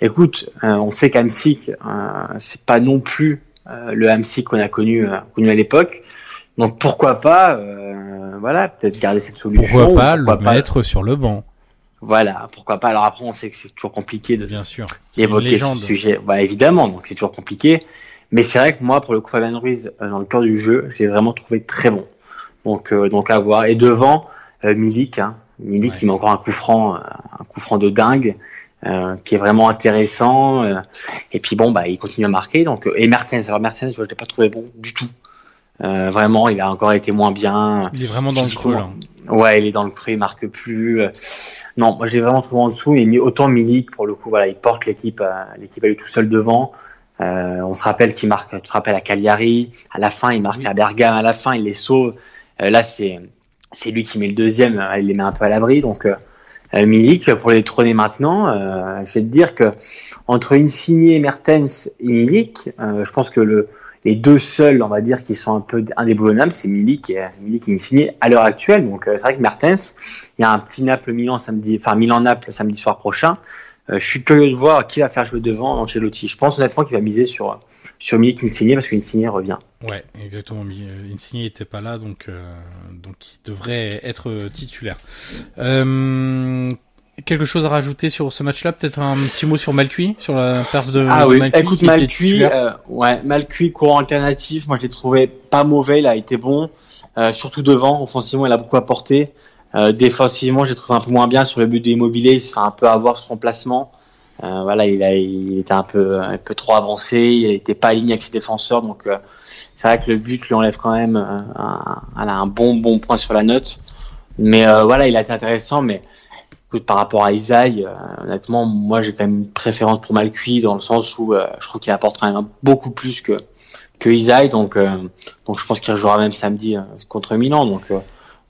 Écoute, on sait qu'Amsic, c'est pas non plus le Amsic qu'on a connu, connu à l'époque. Donc pourquoi pas, voilà, peut-être garder cette solution. Pourquoi ou pas pourquoi le pas- mettre sur le banc, Voilà, pourquoi pas. Alors après, on sait que c'est toujours compliqué de bien sûr. Évoquer ce sujet. Bah évidemment, donc c'est toujours compliqué. Mais c'est vrai que moi, pour le coup, Fabien Ruiz, euh, dans le cœur du jeu, j'ai vraiment trouvé très bon. Donc, euh, donc à voir. Et devant, euh, Milik, hein, Milik Ouais. qui met encore un coup franc, un coup franc de dingue, qui est vraiment intéressant. et puis bon, bah il continue à marquer. Donc et Mertens, alors Mertens, je l'ai pas trouvé bon du tout. Euh, vraiment, il a encore été moins bien. Il est vraiment dans le creux là. Ouais, il est dans le creux, il marque plus. Euh, Non, moi je l'ai vraiment trouvé en dessous. Et autant Milik pour le coup, voilà, il porte l'équipe, euh, l'équipe à lui tout seul devant. Euh, on se rappelle qu'il marque, tu te rappelles à Cagliari, à la fin il marque Oui. à Bergame, à la fin il les sauve. Euh, là c'est c'est lui qui met le deuxième, il les met un peu à l'abri. Donc Milik pour les trôner maintenant, euh, je vais te dire que entre Insigne, Mertens et Milik, euh, je pense que le les deux seuls, on va dire, qui sont un peu indéboulonnables, c'est Milik et Milik et Insigne à l'heure actuelle. Donc euh, c'est vrai que Mertens, il y a un petit Naples-Milan samedi, enfin Milan-Naples samedi soir prochain. Euh, je suis curieux de voir qui va faire jouer devant Ancelotti. Je pense honnêtement qu'il va miser sur sur Milik Insigne parce qu'Insigne revient. Ouais, exactement. euh, Insigne était pas là, donc euh, donc il devrait être euh, titulaire. Euh, quelque chose à rajouter sur ce match-là? Peut-être un petit mot sur Malcuit, sur la perf de Ah oui, Malcuit, écoute Malcuit, euh, ouais, Malcuit courant alternatif, moi je l'ai trouvé pas mauvais, il a été bon, euh, surtout devant, offensivement il a beaucoup apporté. Euh, défensivement, j'ai trouvé un peu moins bien sur le but de Immobilier, il se fait un peu avoir sur son placement. Euh, voilà, il, a, il était un peu, un peu trop avancé, il n'était pas aligné avec ses défenseurs, donc euh, c'est vrai que le but lui enlève quand même euh, un, un, un bon bon point sur la note. Mais euh, voilà, il a été intéressant, mais écoute, par rapport à Isaïe, euh, honnêtement, moi j'ai quand même une préférence pour Malcuit dans le sens où euh, je trouve qu'il apporte quand même beaucoup plus que que Isaïe, donc euh, donc je pense qu'il rejouera même samedi euh, contre Milan. Donc euh,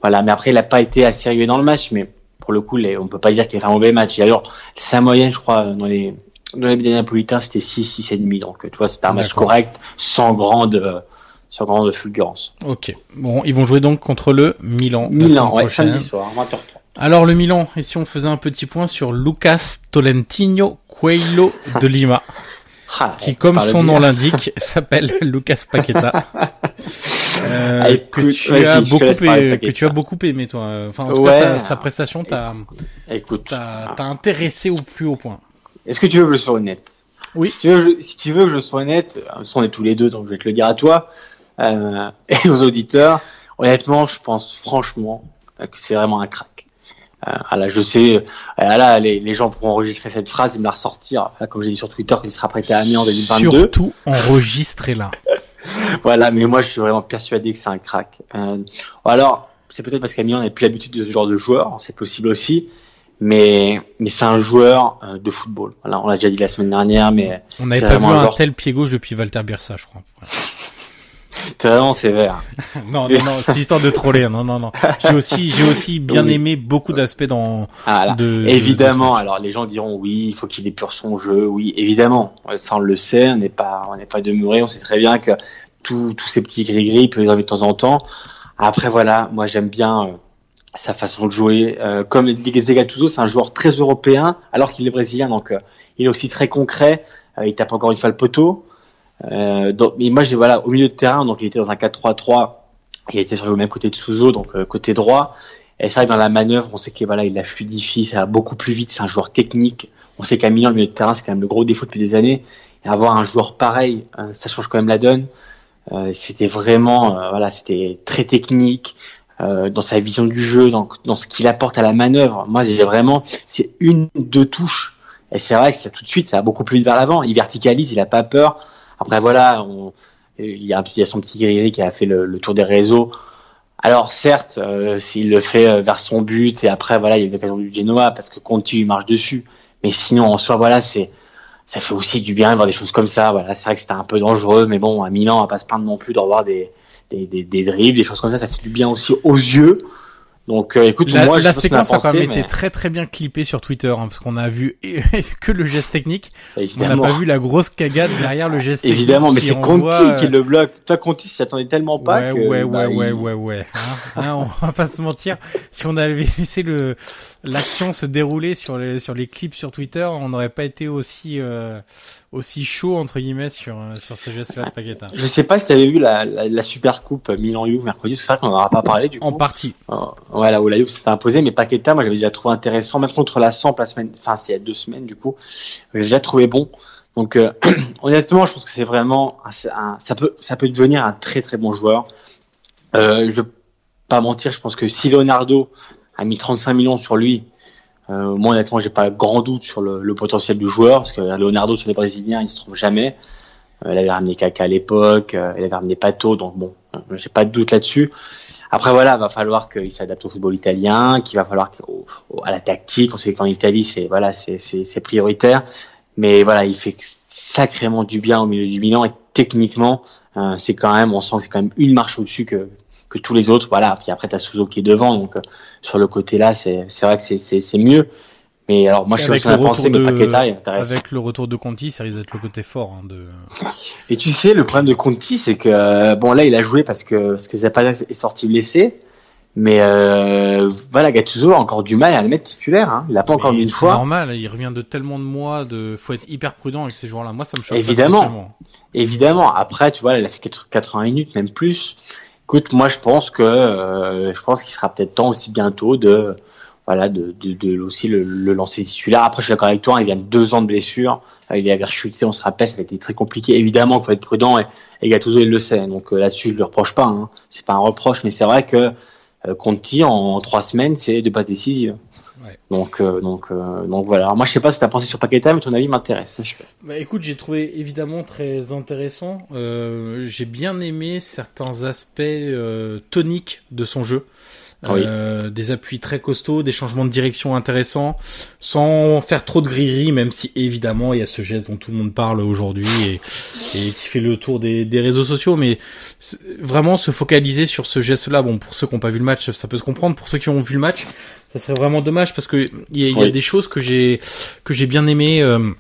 voilà, mais après il a pas été assez régulier dans le match, mais pour le coup, les, on peut pas dire qu'il a fait un mauvais match. Alors, sa moyenne, je crois, dans les dans les napolitains, c'était 6, 6 et demi. Donc tu vois, c'était un match correct, sans grande sans grande fulgurance. Ok. Bon, ils vont jouer donc contre le Milan. la Milan, ouais, prochaine. samedi soir, 20h30. Alors le Milan, et si on faisait un petit point sur Lucas Tolentino Coelho de Lima, Ah, qui comme son nom l'indique, s'appelle Lucas Paqueta. Euh, Ah, écoute, que tu as beaucoup parler que tu as beaucoup aimé toi. Enfin, en tout Ouais. cas, sa, sa prestation t'a t'a intéressé au plus haut point. est-ce que tu veux que je sois honnête? Oui. Si tu, veux, que je- si tu veux que je sois honnête, euh, on est tous les deux, donc je vais te le dire à toi euh, et aux auditeurs. Honnêtement, je pense franchement que c'est vraiment un crack. Euh, voilà, je sais, euh, là, les, les gens pourront enregistrer cette phrase et me la ressortir. Comme j'ai dit sur Twitter, qu'il sera prêté à Amiens en 2022. Surtout enregistré là. Voilà, mais moi, je suis vraiment persuadé que c'est un crack. Euh, alors, c'est peut-être parce qu'Amiens n'a plus l'habitude de ce genre de joueur, c'est possible aussi. Mais, mais c'est un joueur euh, de football. Voilà, on l'a déjà dit la semaine dernière, mais On n'avait pas vu un genre- tel pied gauche depuis Walter Birsa, je crois. c'est vraiment sévère. non, non, non, c'est histoire de troller. Non, non, non. J'ai aussi, j'ai aussi bien Oui. aimé beaucoup d'aspects dans. Ah, là. De- évidemment, de alors les gens diront oui, il faut qu'il épure son jeu. Oui, évidemment, ça on le sait, on n'est pas, on n'est pas demeuré, on sait très bien que tous tous ces petits gris-gris, il peut les enlever de temps en temps. Après voilà, moi j'aime bien euh, sa façon de jouer. Euh, comme dit Gattuso, c'est un joueur très européen, alors qu'il est brésilien, donc euh, il est aussi très concret. Euh, il tape encore une fois le poteau. Euh, donc, mais moi j'ai voilà au milieu de terrain, donc il était dans un 4-3-3. Il était sur le même côté de Souzo, donc euh, côté droit. Et que dans la manœuvre, on sait qu'il voilà, il la fluidifie, ça va beaucoup plus vite, c'est un joueur technique. On sait qu'à Milan, le milieu de terrain, c'est quand même le gros défaut depuis des années. Et avoir un joueur pareil, euh, ça change quand même la donne. Euh, c'était vraiment, voilà, c'était très technique euh, dans sa vision du jeu, dans, dans ce qu'il apporte à la manœuvre. Moi, j'ai vraiment, c'est une, deux touches. Et c'est vrai que ça tout de suite, ça va beaucoup plus vite vers l'avant. Il verticalise, il a pas peur. Après, voilà, on, il y a, il y a son petit guerrier qui a fait le, le tour des réseaux. Alors certes, euh, s'il le fait euh, vers son but et après voilà, il y a l'occasion du Genoa parce que Conti marche dessus. Mais sinon en soi voilà, c'est ça fait aussi du bien de voir des choses comme ça. Voilà, c'est vrai que c'était un peu dangereux, mais bon à Milan on va pas se plaindre non plus de revoir des des, des, des dribbles, des choses comme ça, ça fait du bien aussi aux yeux. Donc euh, écoute, La, moi la séquence a a quand pensé, même été très très bien clippée sur Twitter, hein, parce qu'on a vu que le geste technique. On n'a évidemment, pas vu la grosse cagade derrière le geste technique. évidemment, mais c'est Conti euh, qui le bloque. Toi Conti s'y attendait tellement pas ouais, que ouais, bah, ouais, ouais, ouais, ouais, hein, hein, on va pas se mentir. Si on avait laissé le l'action se dérouler sur les sur les clips sur Twitter, on n'aurait pas été aussi euh, aussi chaud entre guillemets sur euh, sur ce geste-là de Paqueta. Je sais pas si tu avais vu la, la, la super coupe Milan-Juve mercredi, c'est vrai qu'on n'en aura pas parlé du coup. En partie. Euh, voilà, où la Juve s'était imposée, mais Paqueta, moi j'avais déjà trouvé intéressant, même contre la Samp la semaine, enfin c'est il y a deux semaines du coup, j'ai déjà trouvé bon. Donc euh, honnêtement, je pense que c'est vraiment, un- un- ça peut, ça peut devenir un très très bon joueur. Euh, je vais pas mentir, je pense que si Leonardo a mis 35 millions sur lui. Euh, moi, honnêtement, j'ai pas grand doute sur le, le, potentiel du joueur, parce que Leonardo sur les Brésiliens, il se trompe jamais. Euh, il avait ramené Kaka à l'époque, euh, il avait ramené Pato, donc bon, euh, j'ai pas de doute là-dessus. Après voilà, va falloir qu'il s'adapte au football italien, qu'il va falloir à la tactique. On sait qu'en Italie, c'est voilà, c'est prioritaire. Mais voilà, il fait sacrément du bien au milieu du bilan et techniquement, euh, c'est quand même, on sent que c'est quand même une marche au-dessus que que tous les autres. Voilà. Puis après, t'as Suzo qui est devant, donc sur le côté là, c'est vrai que c'est mieux. Mais alors, moi, je suis en pensé, mais Paqueta est intéressant. Avec le retour de Conti, ça risque d'être le côté fort. Hein, de... Et tu sais, le problème de Conti, c'est que, bon, là, il a joué parce que, parce que Zapata est sorti blessé. Mais euh, voilà, Gattuso a encore du mal à le mettre titulaire. Hein. Il n'a pas encore mis une fois. C'est normal, il revient de tellement de mois. De, faut être hyper prudent avec ces joueurs-là. Moi, ça me choque. Évidemment, évidemment. Après, tu vois, il a fait 80 minutes, même plus. Écoute, moi, je pense que euh, je pense qu'il sera peut-être temps aussi bientôt de voilà, de, de, aussi le, le, lancer titulaire. Après, je suis d'accord avec toi, il vient de deux ans de blessure. Euh, il à chuté, on se rappelle, ça a été très compliqué. Évidemment qu'il faut être prudent et, et Gattuso, il le sait. Donc euh, là-dessus, je le reproche pas. Hein. C'est pas un reproche, mais c'est vrai que euh, Conti, en, trois semaines, c'est de base décisive. Ouais. Donc, euh, donc, donc voilà. Alors moi, je sais pas si tu as pensé sur Paqueta, mais ton avis m'intéresse. Bah, écoute, j'ai trouvé évidemment très intéressant. j'ai bien aimé certains aspects toniques de son jeu. Ah euh, des appuis très costauds, des changements de direction intéressants, sans faire trop de grilleries, même si évidemment il y a ce geste dont tout le monde parle aujourd'hui et, et, qui fait le tour des, des réseaux sociaux, mais vraiment se focaliser sur ce geste-là. Bon, pour ceux qui n'ont pas vu le match, ça peut se comprendre. Pour ceux qui ont vu le match, ça serait vraiment dommage parce que il y, a, y a des choses que j'ai que j'ai bien aimé. Euh,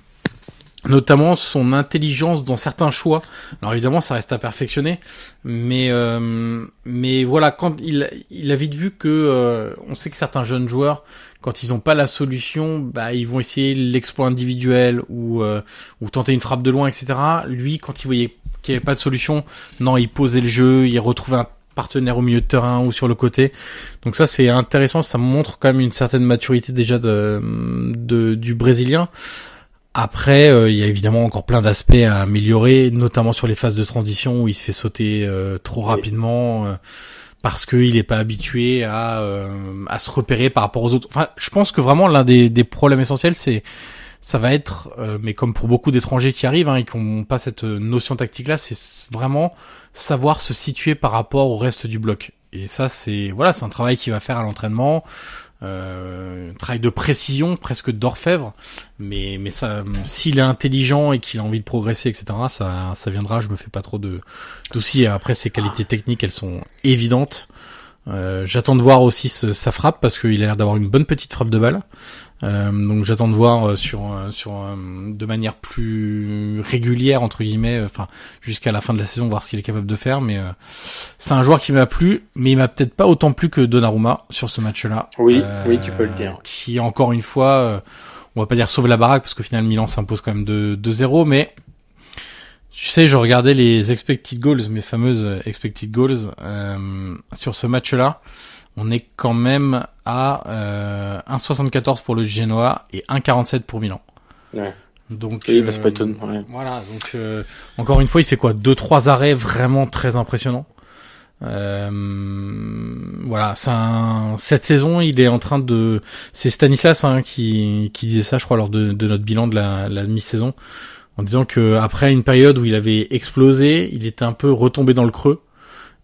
notamment son intelligence dans certains choix. Alors évidemment, ça reste à perfectionner, mais euh, mais voilà, quand il il a vite vu que euh, on sait que certains jeunes joueurs, quand ils ont pas la solution, bah ils vont essayer l'exploit individuel ou euh, ou tenter une frappe de loin, etc. Lui, quand il voyait qu'il n'y avait pas de solution, non, il posait le jeu, il retrouvait un partenaire au milieu de terrain ou sur le côté. Donc ça c'est intéressant, ça montre quand même une certaine maturité déjà de, de du brésilien. Après, euh, il y a évidemment encore plein d'aspects à améliorer, notamment sur les phases de transition où il se fait sauter euh, trop rapidement euh, parce qu'il n'est pas habitué à, à se repérer par rapport aux autres. Enfin, je pense que vraiment l'un des, des problèmes essentiels, c'est ça va être, mais comme pour beaucoup d'étrangers qui arrivent hein, et qui n'ont pas cette notion tactique-là, c'est vraiment savoir se situer par rapport au reste du bloc. Et ça, c'est voilà, c'est un travail qui va faire à l'entraînement euh, travail de précision, presque d'orfèvre. Mais mais ça, s'il est intelligent et qu'il a envie de progresser, etc., ça ça viendra. Je me fais pas trop de soucis. Après, ses qualités techniques, elles sont évidentes. Euh, j'attends de voir aussi sa frappe parce qu'il a l'air d'avoir une bonne petite frappe de balle. Euh, donc j'attends de voir euh, sur euh, sur de manière plus régulière entre guillemets, enfin jusqu'à la fin de la saison voir ce qu'il est capable de faire. Mais c'est un joueur qui m'a plu, mais il m'a peut-être pas autant plu que Donnarumma sur ce match-là. Oui, oui, tu peux le dire. Qui encore une fois, on va pas dire sauve la baraque parce qu'au final Milan s'impose quand même de 2-0, mais tu sais, je regardais les expected goals, mes fameuses expected goals sur ce match-là on est quand même à euh, 1,74 pour le Genoa et 1,47 pour Milan. Ouais. Donc oui, bah, pas étonnant, ouais. voilà, donc euh, encore une fois, il fait quoi? Deux trois arrêts vraiment très impressionnants. Euh, voilà, c'est cette saison, il est en train de, c'est Stanislas hein, qui, qui disait ça, je crois, lors de, de notre bilan de la, la mi-saison, en disant que après une période où il avait explosé, il était un peu retombé dans le creux.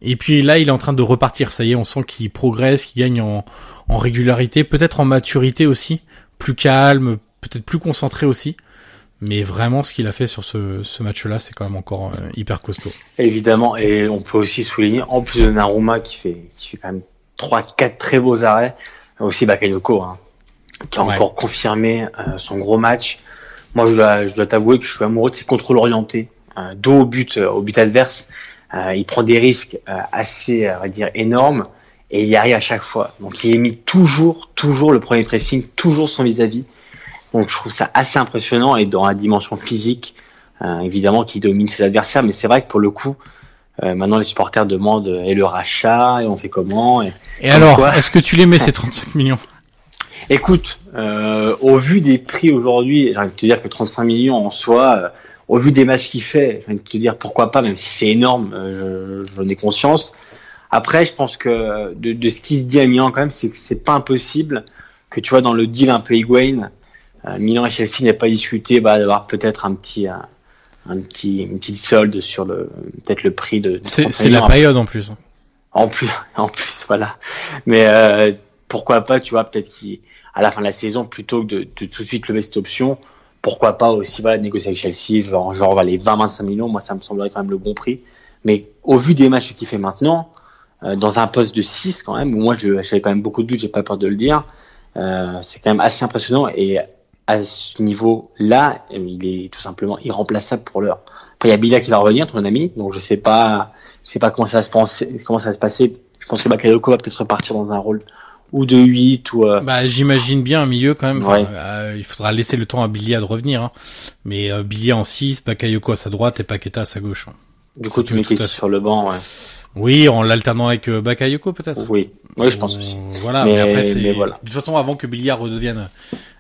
Et puis là, il est en train de repartir. Ça y est, on sent qu'il progresse, qu'il gagne en, en régularité, peut-être en maturité aussi, plus calme, peut-être plus concentré aussi. Mais vraiment, ce qu'il a fait sur ce, ce match-là, c'est quand même encore euh, hyper costaud. Évidemment, et on peut aussi souligner, en plus de Naruma qui fait, qui fait quand même trois, quatre très beaux arrêts, aussi Bakayoko, hein, qui a encore confirmé euh, son gros match. Moi, je dois, je dois t'avouer que je suis amoureux de ses contrôles orientés, euh, dos au but, au but adverse. Euh, il prend des risques euh, assez, on va dire, énormes et il y arrive à chaque fois. Donc il émet toujours, toujours le premier pressing, toujours son vis-à-vis. Donc je trouve ça assez impressionnant et dans la dimension physique, euh, évidemment, qui domine ses adversaires. Mais c'est vrai que pour le coup, euh, maintenant les supporters demandent et le rachat et on fait comment. Et, et alors, est-ce que tu les mets ces 35 millions? Écoute, euh, au vu des prix aujourd'hui, j'ai envie de te dire que 35 millions en soi, au vu des matchs qu'il fait, je vais te dire pourquoi pas, même si c'est énorme, euh, je, j'en ai conscience. Après, je pense que de, de ce qui se dit à Milan quand même, c'est que c'est pas impossible que tu vois dans le deal un peu Higuain, euh, Milan et Chelsea n'aient pas discuté bah, d'avoir peut-être un petit un, un petit une petite solde sur le peut-être le prix de. de C'est 30 c'est la période en plus. En plus, en plus, voilà. Mais euh, pourquoi pas, tu vois, peut-être qu'à la fin de la saison, plutôt que de, de tout de suite lever cette option, pourquoi pas aussi voilà, négocier avec Chelsea, genre, genre les 20-25 millions, moi ça me semblerait quand même le bon prix. Mais au vu des matchs qu'il fait maintenant, euh, dans un poste de 6 quand même, où moi j'avais quand même beaucoup de doutes, j'ai pas peur de le dire, euh, c'est quand même assez impressionnant et à ce niveau-là, il est tout simplement irremplaçable pour l'heure. Après, il y a Bila qui va revenir, ton ami, donc je sais pas, je sais pas comment ça va se penser, comment ça va se passer. Je pense que Bakayoko va peut-être repartir dans un rôle ou de 8 ou euh, Bah, j'imagine bien un milieu quand même. Ouais. euh, il faudra laisser le temps à Billy de revenir. Hein. Mais euh, Billy en 6, Bakayoko à sa droite et Paqueta à sa gauche. hein. du coup tu mets sur le banc. Ouais. Oui, en l'alternant avec euh, Bakayoko peut-être. Oui, oui, je pense aussi. Voilà, Mais- mais, après c'est voilà. de toute façon avant que Billiard redevienne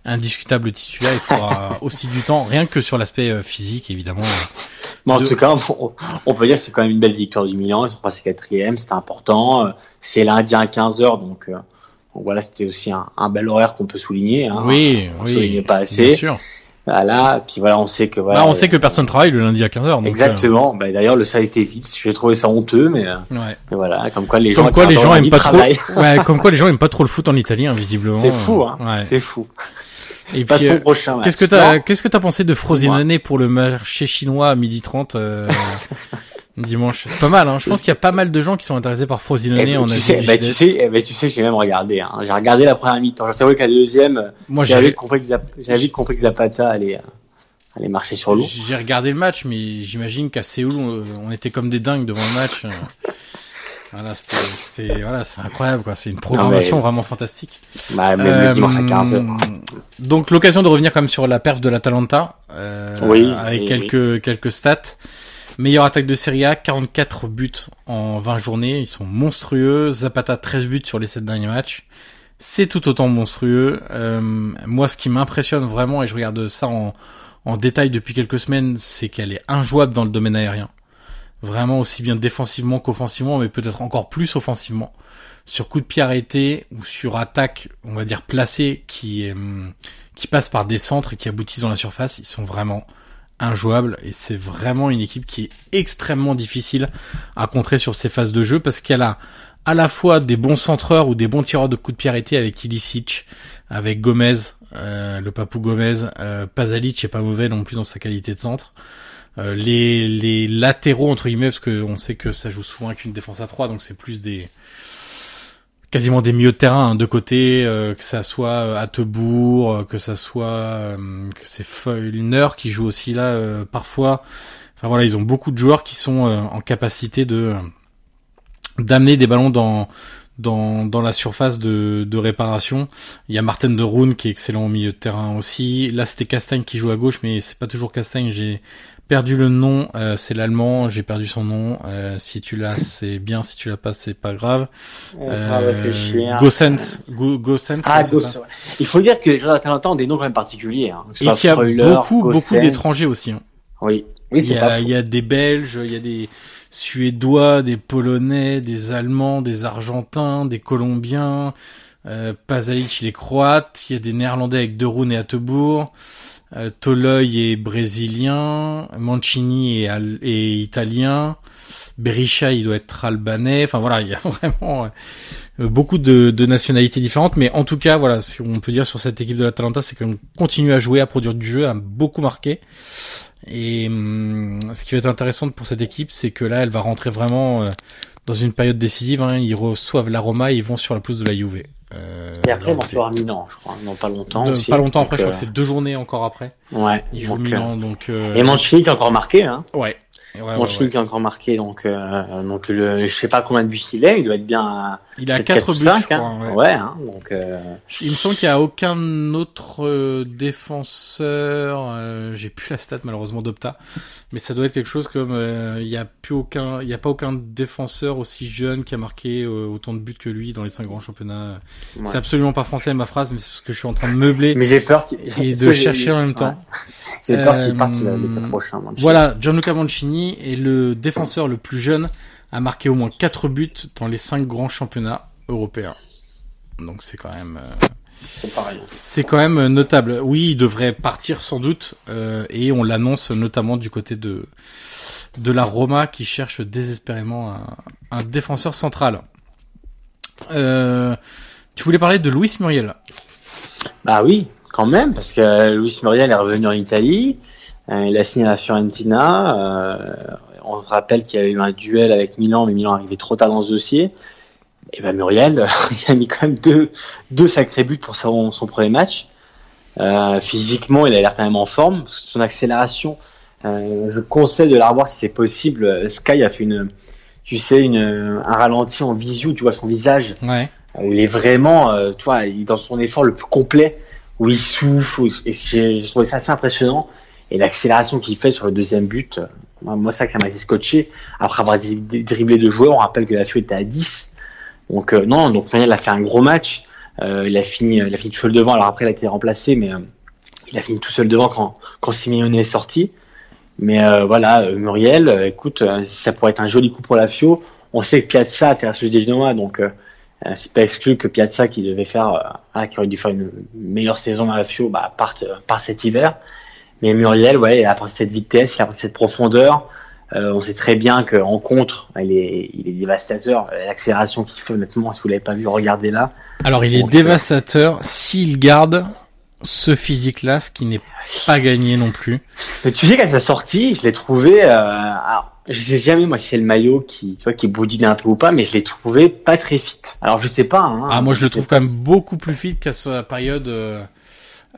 indiscutable titulaire, il faudra aussi du temps, rien que sur l'aspect physique évidemment. Mais en De- tout cas, on, on peut dire que c'est quand même une belle victoire du Milan. Ils sont passés quatrième, c'était important. C'est lundi à 15 h donc, euh, donc voilà, c'était aussi un, un bel horaire qu'on peut souligner. Hein. oui, on oui, soulignait pas bien assez. sûr. Voilà, puis voilà, on sait que voilà. Bah, on sait que personne travaille le lundi à 15h. Exactement. Bah, d'ailleurs, le a été vite. J'ai trouvé ça honteux, mais, euh, ouais. mais voilà, comme quoi les gens. Comme quoi à les 15 gens aiment pas trop. Ouais, comme quoi les gens aiment pas trop le foot en Italie, hein, visiblement. C'est fou, hein. Ouais. C'est fou. Et puis, Passons euh, au prochain. Qu'est-ce que t'as, qu'est-ce que t'as pensé de Frosinone pour le marché chinois à midi 30 euh, dimanche C'est pas mal, hein. Je pense qu'il y a pas mal de gens qui sont intéressés par Frosinone eh, en tu Asie sais, du bah, tu sais, eh, bah, tu sais, j'ai même regardé. Hein. J'ai regardé la première mi-temps. Je t'avoue qu'à la deuxième, Moi, j'avais compris que Zap- j'avais vite compris que Zapata allait, euh, allait marcher sur l'eau. j'ai regardé le match, mais j'imagine qu'à Séoul, on, on était comme des dingues devant le match. euh. Voilà, c'était, voilà, c'est incroyable, quoi. C'est une programmation mais- vraiment fantastique. Bah, même Euh, le dimanche à 15h. Donc l'occasion de revenir quand même sur la perf de l'Atalanta, euh, Oui, avec oui, quelques quelques stats. Meilleure attaque de Serie A, 44 buts en 20 journées, ils sont monstrueux. Zapata 13 buts sur les 7 derniers matchs. C'est tout autant monstrueux. Euh, moi, ce qui m'impressionne vraiment, et je regarde ça en, détail depuis quelques semaines, c'est qu'elle est injouable dans le domaine aérien. Vraiment aussi bien défensivement qu'offensivement, mais peut-être encore plus offensivement. Sur coup de pied arrêté ou sur attaque, on va dire placée, qui, euh, qui passe par des centres et qui aboutissent dans la surface, ils sont vraiment injouables et c'est vraiment une équipe qui est extrêmement difficile à contrer sur ces phases de jeu parce qu'elle a à la fois des bons centreurs ou des bons tireurs de coups de pied avec Ilicic, avec Gomez, euh, le papou Gomez, euh, Pazalic est pas mauvais non plus dans sa qualité de centre. Euh, les, les latéraux entre guillemets parce que on sait que ça joue souvent avec une défense à 3 donc c'est plus des quasiment des milieux de terrain hein, de côté euh, que ça soit euh, Attebourg euh, que ça soit euh, que c'est Feulner qui joue aussi là parfois enfin voilà ils ont beaucoup de joueurs qui sont en capacité de d'amener des ballons dans dans, dans la surface de, de réparation. Il y a Martin de Roon qui est excellent au milieu de terrain aussi. Là, c'était Castagne qui joue à gauche, mais c'est pas toujours Castagne. J'ai perdu le nom. Euh, c'est l'allemand. J'ai perdu son nom. Euh, si tu l'as, c'est bien. Si tu l'as pas, c'est pas grave. On va réfléchir. Gossens. Go, Gossens, Ah, ça. Il faut dire que les joueurs d'Atalanta ont des noms quand même particuliers. Hein. Et qu'il y a Freuler, beaucoup, d'étrangers aussi. hein. Oui, c'est y, pas il y a des Belges, il y a des Suédois, des Polonais, des Allemands, des Argentins, des Colombiens. Euh, Pazalic, il est croate. Il y a des Néerlandais avec De Roon et Attebourg. Euh, Toloi est brésilien. Mancini est, al- est italien. Berisha, il doit être albanais. Enfin voilà, il y a vraiment euh, beaucoup de, de nationalités différentes. Mais en tout cas, voilà, ce qu'on peut dire sur cette équipe de l'Atalanta, c'est qu'on continue à jouer, à produire du jeu, à beaucoup marquer. Et hum, ce qui va être intéressant pour cette équipe, c'est que là, elle va rentrer vraiment euh, dans une période décisive. Hein. Ils reçoivent la Roma et ils vont sur la pelouse de la Juve. Euh, Et après, ils vont recevoir Milan, je crois, non pas longtemps. de- aussi. pas longtemps après, je crois que euh, c'est deux journées encore après. Ouais. Ils jouent donc, Milan, donc. euh, Euh, Et Mancini qui a encore marqué, hein. Ouais. Ouais, ouais, Mancini ouais. qui a encore marqué, donc, euh, donc le, je sais pas combien de buts il est, il doit être bien à Il a peut-être 4 quatre buts, je crois, hein. ouais. Hein, donc, euh, Il me semble qu'il y a aucun autre euh, défenseur. euh, J'ai plus la stat malheureusement d'Opta, mais ça doit être quelque chose comme euh, il y a plus aucun, il y a pas aucun défenseur aussi jeune qui a marqué euh, autant de buts que lui dans les cinq grands championnats. Ouais. C'est absolument pas français ma phrase, mais c'est parce que je suis en train de meubler mais j'ai peur qu'il... et de chercher en même ouais. temps. J'ai peur Euh, qu'il parte l'été prochain. Mancini. Voilà, Gianluca Mancini est le défenseur le plus jeune a marqué au moins 4 buts dans les 5 grands championnats européens. Donc c'est quand même... Euh, c'est quand même notable. Oui, il devrait partir sans doute, euh, et on l'annonce notamment du côté de de la Roma qui cherche désespérément un, un défenseur central. Euh, tu voulais parler de Luis Muriel Bah oui, quand même, parce que Luis Muriel est revenu en Italie. Euh, il a signé à la Fiorentina. Euh, on se rappelle qu'il y a eu un duel avec Milan, mais Milan arrivait trop tard dans ce dossier. Et ben Muriel, il a mis quand même deux, deux sacrés buts pour son, son premier match. Euh, physiquement, il a l'air quand même en forme. Son accélération, euh, je conseille de la revoir si c'est possible. Sky a fait une, tu sais, une, un ralenti en visu, tu vois son visage. Ouais. il est vraiment, euh, tu vois, il est dans son effort le plus complet, où il souffle. Et j'ai trouvé ça assez impressionnant. Et l'accélération qu'il fait sur le deuxième but, euh, moi, ça, ça m'a scotché. Après avoir dribblé deux joueurs, on rappelle que la FIO était à 10. Donc, euh, non, donc il a fait un gros match. Euh, il a fini, il a fini tout seul devant. Alors après, il a été remplacé, mais euh, il a fini tout seul devant quand, quand Simeone est sorti. Mais voilà, Muriel, écoute, ça pourrait être un joli coup pour la FIO. On sait que Piazza a été des Genoa, donc c'est pas exclu que Piazza, qui devait faire, ah, qui aurait dû faire une meilleure saison à la FIO, bah, parte, part cet hiver. Mais Muriel, ouais, il a apporté cette vitesse, il a apporté cette profondeur. Euh, on sait très bien qu'en contre, il est, il est dévastateur. L'accélération qu'il fait, honnêtement, si vous l'avez pas vu, regardez là. Alors, il est dévastateur s'il garde ce physique-là, ce qui n'est pas gagné non plus. Mais tu sais qu'à sa sortie, je l'ai trouvé. Euh, alors, je sais jamais moi si c'est le maillot qui, tu vois, qui boudine un peu ou pas, mais je l'ai trouvé pas très fit. Alors je sais pas. Hein, ah, moi je, le trouve quand même beaucoup plus fit qu'à sa période. Euh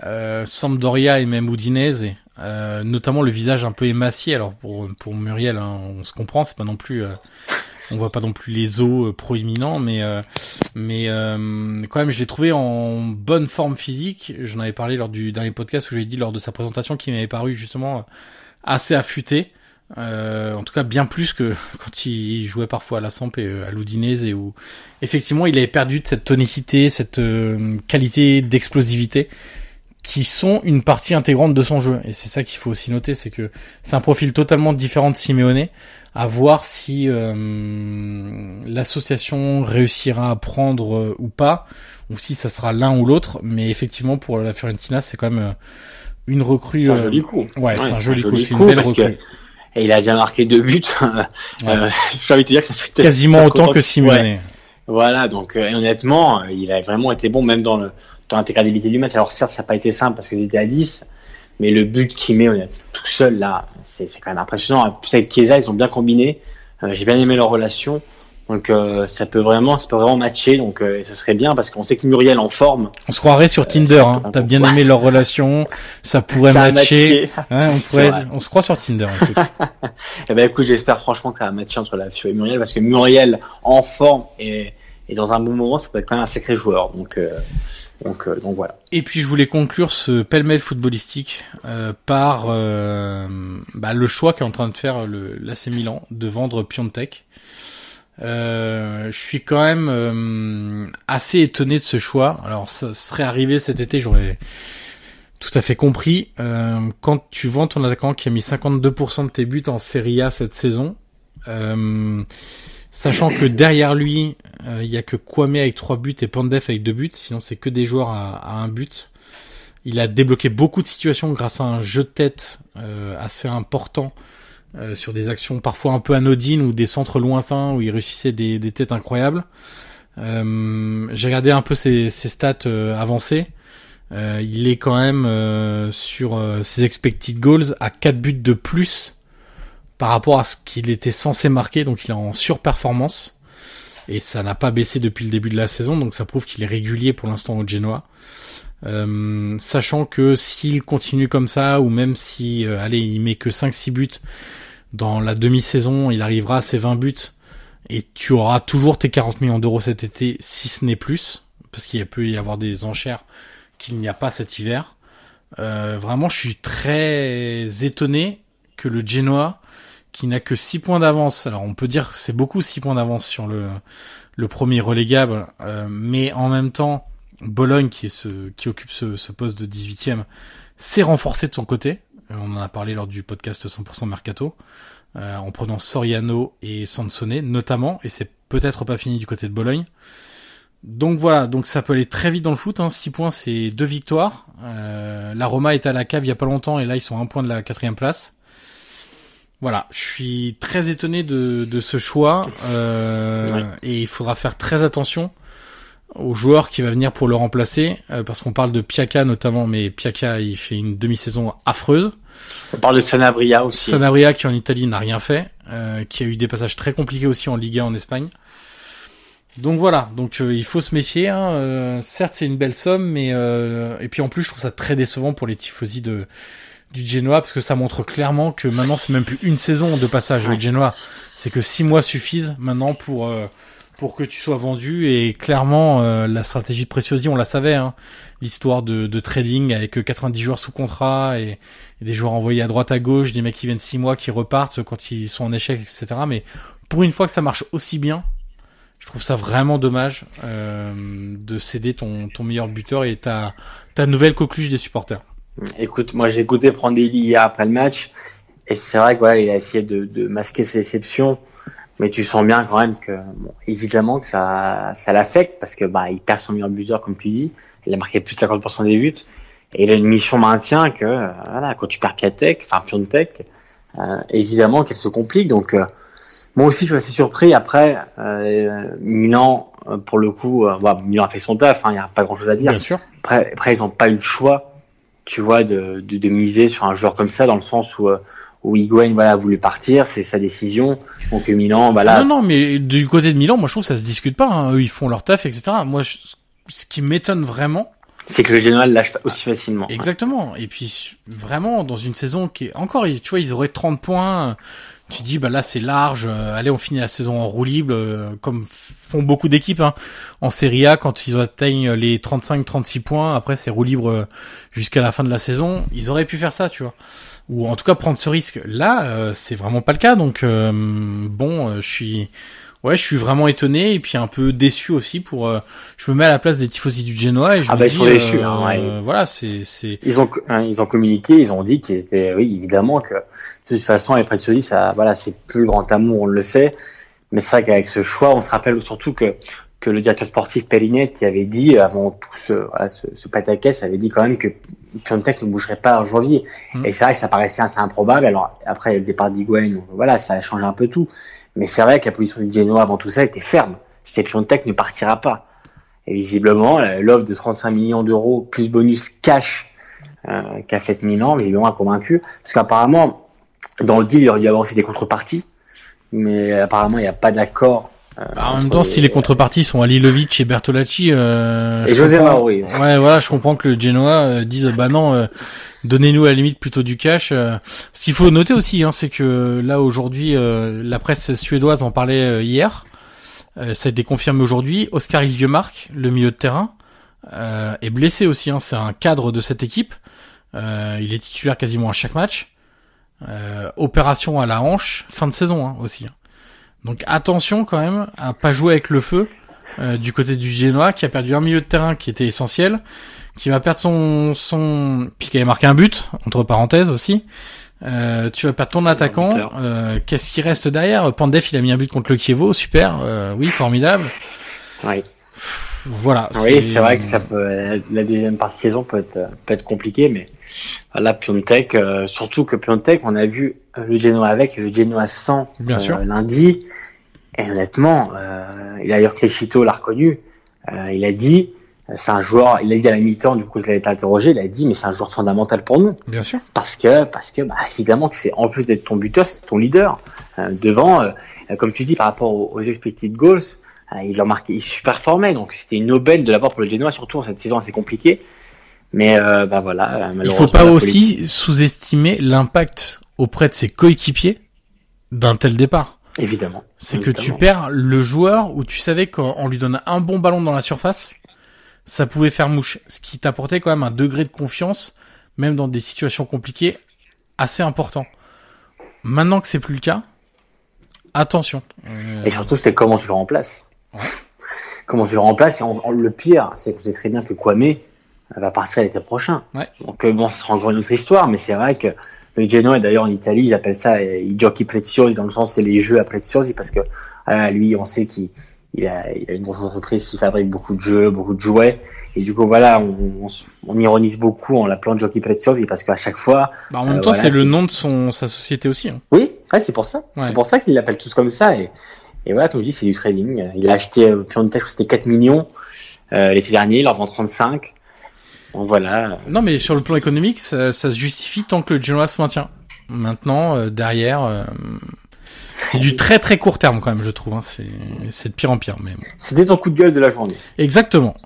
euh, Sampdoria et même Udinese, euh, notamment le visage un peu émacié. Alors pour pour Muriel, hein, on se comprend, c'est pas non plus, euh, on voit pas non plus les os euh, proéminents, mais mais quand même, je l'ai trouvé en bonne forme physique. J'en avais parlé lors du dernier podcast où j'ai dit lors de sa présentation qu'il m'avait paru justement assez affûté. Euh, en tout cas bien plus que quand il jouait parfois à la Samp et à l'Udinese où effectivement il avait perdu de cette tonicité, cette qualité d'explosivité qui sont une partie intégrante de son jeu. Et c'est ça qu'il faut aussi noter, c'est que c'est un profil totalement différent de Simeone. À voir si euh, l'association réussira à prendre euh, ou pas, ou si ça sera l'un ou l'autre. Mais effectivement, pour la Fiorentina, c'est quand même euh, une recrue. C'est un joli coup. Ouais, c'est un, joli coup. C'est une belle recrue. Et il a déjà marqué deux buts. euh, J'ai envie de te dire que ça fait quasiment autant que Simeone. Voilà, donc honnêtement, il a vraiment été bon, même dans le dans l'intégralité du match. Alors certes, ça n'a pas été simple parce qu'ils étaient à 10, mais le but qu'il met tout seul là, c'est quand même impressionnant. En plus avec Chiesa, ils ont bien combiné. Euh, j'ai bien aimé leur relation. Donc euh, ça peut vraiment, ça peut vraiment matcher. Donc euh, ce serait bien parce qu'on sait que Muriel en forme. On se croirait sur Tinder. Hein. T'as bien aimé leur relation, ça pourrait matcher. on pourrait, on se croit sur Tinder. eh ben écoute, j'espère franchement que ça va matcher entre la et Muriel parce que Muriel en forme et, et dans un bon moment, ça peut être quand même un sacré joueur. Donc donc, euh, donc voilà. Et puis je voulais conclure ce pêle-mêle footballistique euh, par euh, bah, le choix qu'est en train de faire l'AC Milan de vendre Piontek. je suis quand même assez étonné de ce choix. Alors ça serait arrivé cet été, j'aurais tout à fait compris. quand tu vends ton attaquant qui a mis 52% de tes buts en Serie A cette saison, Sachant que derrière lui, euh, il y a que Kwame avec trois buts et Pandef avec deux buts. Sinon, c'est que des joueurs à, un but. Il a débloqué beaucoup de situations grâce à un jeu de tête euh, assez important euh, sur des actions parfois un peu anodines ou des centres lointains où il réussissait des, des têtes incroyables. J'ai regardé un peu ses, ses stats avancées. il est quand même sur ses expected goals à 4 buts de plus par rapport à ce qu'il était censé marquer, donc il est en surperformance. Et ça n'a pas baissé depuis le début de la saison, donc ça prouve qu'il est régulier pour l'instant au Genoa. Euh, sachant que s'il continue comme ça, ou même si, euh, allez, il met que 5-6 buts dans la demi-saison, il arrivera à ses 20 buts, et tu auras toujours tes 40 millions d'euros cet été, si ce n'est plus, parce qu'il peut y avoir des enchères qu'il n'y a pas cet hiver. Euh, vraiment, je suis très étonné que le Genoa qui n'a que 6 points d'avance. Alors on peut dire que c'est beaucoup 6 points d'avance sur le, premier relégable, euh, mais en même temps, Bologne, qui, occupe ce, poste de 18e, s'est renforcé de son côté. Euh, on en a parlé lors du podcast 100% Mercato. euh, en prenant Soriano et Sansone notamment, et c'est peut-être pas fini du côté de Bologne. Donc voilà, donc ça peut aller très vite dans le foot. Hein. 6 points, c'est deux victoires. Euh, la Roma est à la cave il y a pas longtemps et là ils sont à un point de la quatrième place. Voilà, je suis très étonné de, de ce choix euh, et il faudra faire très attention au joueur qui va venir pour le remplacer euh, parce qu'on parle de Piaka notamment, mais Piaka il fait une demi-saison affreuse. On parle de Sanabria aussi. Sanabria qui en Italie n'a rien fait, euh, qui a eu des passages très compliqués aussi en Liga en Espagne. Donc voilà, donc euh, il faut se méfier. Hein. Euh, certes, c'est une belle somme, mais euh, et puis en plus, je trouve ça très décevant pour les tifosi de du Genoa parce que ça montre clairement que maintenant c'est même plus une saison de passage au Genoa, c'est que six mois suffisent maintenant pour pour que tu sois vendu et clairement la stratégie de Preciosi, on la savait, hein. l'histoire de, de, trading avec 90 joueurs sous contrat et, et, des joueurs envoyés à droite à gauche, des mecs qui viennent six mois qui repartent quand ils sont en échec, etc. Mais pour une fois que ça marche aussi bien, je trouve ça vraiment dommage euh, de céder ton, ton meilleur buteur et ta, ta nouvelle coqueluche des supporters. Écoute, moi j'ai écouté Prandelli hier après le match et c'est vrai que voilà, il a essayé de, de masquer ses déceptions, mais tu sens bien quand même que bon, évidemment que ça ça l'affecte parce que bah il perd son meilleur buteur comme tu dis, il a marqué plus de 50% des buts et il a une mission maintien que voilà quand tu perds Piatek, enfin Piontek, euh, évidemment qu'elle se complique donc euh, moi aussi, je suis assez surpris. Après, euh, Milan, euh, pour le coup, euh, bah, Milan a fait son taf. Il hein, n'y a pas grand-chose à dire. Bien sûr. Après, après ils n'ont pas eu le choix, tu vois, de, de, de, miser sur un joueur comme ça, dans le sens où, euh, où Higuain voilà, a voulu partir, c'est sa décision. Donc Milan, voilà. Non, non, mais du côté de Milan, moi, je trouve que ça se discute pas. Hein. Eux, ils font leur taf, etc. Moi, je, ce qui m'étonne vraiment, c'est que le Genoa lâche aussi facilement. Exactement. Et puis vraiment dans une saison qui est encore, tu vois, ils auraient 30 points tu dis bah là c'est large, euh, allez on finit la saison en roue libre euh, comme font beaucoup d'équipes hein. en Serie A quand ils atteignent les 35-36 points, après c'est roue libre euh, jusqu'à la fin de la saison, ils auraient pu faire ça, tu vois. Ou en tout cas prendre ce risque. Là, c'est vraiment pas le cas, donc bon, je suis ouais, je suis vraiment étonné et puis un peu déçu aussi pour. Euh, je me mets à la place des tifosi du Genoa et je ah me bah, dis, ils sont déçus. euh, hein, ouais. Voilà, c'est c'est. Ils ont hein, ils ont communiqué, ils ont dit qu'il était oui évidemment que de toute façon les Preziosi ça voilà c'est plus le grand amour on le sait, mais c'est vrai qu'avec ce choix on se rappelle surtout que que le directeur sportif Pellinetti avait dit avant tout ce voilà, ce, ce pataquès avait dit quand même que Piontek ne bougerait pas en janvier Mm. et c'est vrai que ça paraissait assez improbable alors après le départ d'Higuain voilà ça a changé un peu tout mais c'est vrai que la position du Genoa avant tout ça était ferme. C'était Piontek ne partira pas. Et visiblement, l'offre de 35 millions d'euros plus bonus cash euh, qu'a fait Milan, visiblement a convaincu. Parce qu'apparemment, dans le deal, il y aurait dû avoir aussi des contreparties. Mais apparemment, il n'y a pas d'accord. Euh, Bah, en même temps, si les contreparties sont Alilovic et Bertolacci, euh, Et José comprends-. Ouais, voilà, je comprends que le Genoa euh, dise bah non, euh, donnez-nous à la limite plutôt du cash. euh. Ce qu'il faut noter aussi, hein, c'est que là aujourd'hui, euh, la presse suédoise en parlait hier. Euh, ça a été confirmé aujourd'hui. Oscar Iliemark, le milieu de terrain, euh, est blessé aussi. Hein, c'est un cadre de cette équipe. Euh, il est titulaire quasiment à chaque match. Euh, opération à la hanche, fin de saison hein, aussi. hein. Donc attention quand même à pas jouer avec le feu euh, du côté du Genoa qui a perdu un milieu de terrain qui était essentiel, qui va perdre son son puis qui avait marqué un but entre parenthèses aussi. Euh, tu vas perdre ton attaquant. Euh, Qu'est-ce qui reste derrière? Pandef il a mis un but contre le Kievo, super, euh, oui formidable. Oui, Voilà. oui c'est vrai que ça peut, la deuxième partie de saison peut être, peut être compliquée, mais là, Piontek, euh, surtout que Piontek, on a vu euh, le Genoa avec et le Genoa sans Bien euh, sûr. lundi. Et honnêtement, et d'ailleurs Crescito l'a reconnu, il a dit, c'est un joueur, il a dit à la mi-temps, du coup a été interrogé, il a dit, mais c'est un joueur fondamental pour nous. Bien sûr. Parce que, parce que, bah, évidemment que c'est, en plus d'être ton buteur, c'est ton leader. Euh, devant, euh, comme tu dis, par rapport aux, aux expected goals, euh, il a marqué, il performait, donc c'était une aubaine de la part pour le Genoa, surtout en cette saison assez compliquée. Mais, euh, bah voilà, euh, Il faut pas aussi sous-estimer l'impact auprès de ses coéquipiers d'un tel départ. Évidemment. C'est que tu perds le joueur où tu savais qu'en lui donnant un bon ballon dans la surface, ça pouvait faire mouche. Ce qui t'apportait quand même un degré de confiance, même dans des situations compliquées, assez important. Maintenant que c'est plus le cas, attention. Et surtout, c'est comment tu le remplaces. Comment tu le remplaces. Et le pire, c'est que c'est très bien que Kwame, elle va partir l'été prochain. Ouais. Donc euh, bon, ce sera encore une autre histoire, mais c'est vrai que le Genoa, d'ailleurs en Italie, ils appellent ça euh, i giochi preziosi, dans le sens c'est les jeux à preziosi, parce que euh, lui, on sait qu'il il a, il a une grosse entreprise qui fabrique beaucoup de jeux, beaucoup de jouets, et du coup voilà, on, on, on ironise beaucoup en l'appelant giochi preziosi, parce qu'à chaque fois, Bah, en même Euh, temps, voilà, c'est le nom de son sa société aussi. hein. oui, ouais, c'est pour ça, Ouais. c'est pour ça qu'ils l'appellent tous comme ça, et, et voilà, comme je dis, c'est du trading. Il a acheté, euh, je crois que c'était 4 millions euh, l'été dernier, il en vend 35. Voilà. Non, mais sur le plan économique, ça, ça se justifie tant que le Genoa se maintient. Maintenant, euh, derrière, euh, c'est du très très court terme quand même, je trouve. Hein. C'est de pire en pire, mais bon. C'était ton coup de gueule de la journée. Exactement.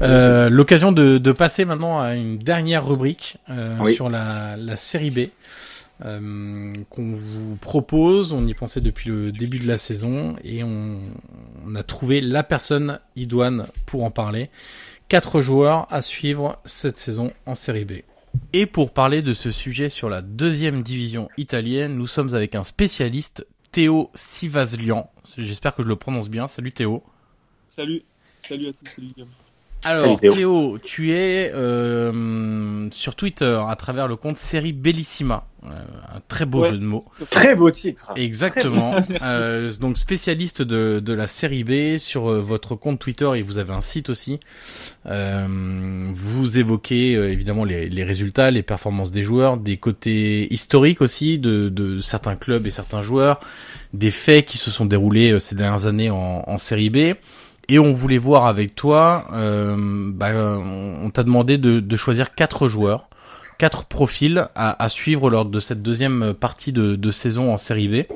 Euh, L'occasion de, de passer maintenant à une dernière rubrique euh, Oui. sur la, la série B euh, qu'on vous propose. On y pensait depuis le début de la saison et on, on a trouvé la personne idoine pour en parler. Quatre joueurs à suivre cette saison en série B. Et pour parler de ce sujet sur la deuxième division italienne, nous sommes avec un spécialiste, Théo Sivaslian. J'espère que je le prononce bien. Salut Théo. Salut, salut à tous, salut Guillaume. Alors Salut, Théo. Théo, tu es euh, sur Twitter à travers le compte Série Bellissima, Euh, un très beau Ouais. jeu de mots. Très beau titre. Exactement. Euh, donc spécialiste de, de la série B sur euh, votre compte Twitter et vous avez un site aussi. Euh, vous évoquez euh, évidemment les, les résultats, les performances des joueurs, des côtés historiques aussi de, de certains clubs et certains joueurs, des faits qui se sont déroulés euh, ces dernières années en, en série B. Et on voulait voir avec toi, euh, bah, euh, on on t'a demandé de, de choisir quatre joueurs, quatre profils à, à suivre lors de cette deuxième partie de, de saison en série B.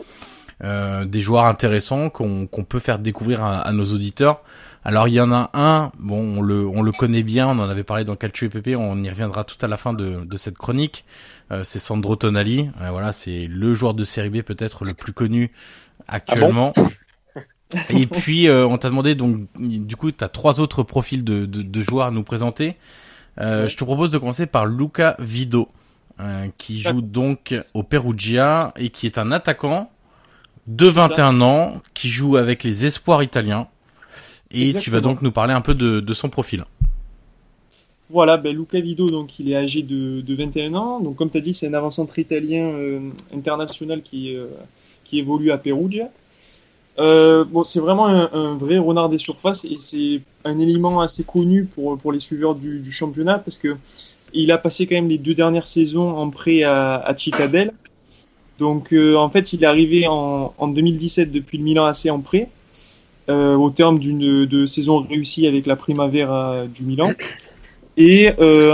Euh, des joueurs intéressants qu'on qu'on peut faire découvrir à, à nos auditeurs. Alors il y en a un, bon on le on le connaît bien, on en avait parlé dans Calcio EPP, on y reviendra tout à la fin de, de cette chronique. Euh, c'est Sandro Tonali, Euh, voilà c'est le joueur de série B peut-être le plus connu actuellement. Et puis euh, on t'a demandé donc du coup tu as trois autres profils de, de, de joueurs à nous présenter. Euh, Je te propose de commencer par Luca Vido, euh, qui joue donc au Perugia et qui est un attaquant de C'est ça. 21 ans qui joue avec les espoirs italiens. Et tu vas donc nous parler un peu de, de son profil. Voilà, ben Luca Vido, donc il est âgé de, de 21 ans. Donc comme tu as dit, c'est un avant-centre italien euh, international qui, qui évolue à Perugia. Euh, bon, c'est vraiment un, vrai renard des surfaces et c'est un élément assez connu pour, pour les suiveurs du, championnat parce que il a passé quand même les deux dernières saisons en prêt à, à. Donc euh, en fait, il est arrivé en, en 2017 depuis le Milan AC en prêt euh, au terme d'une saison réussie avec la Primavera du Milan. Et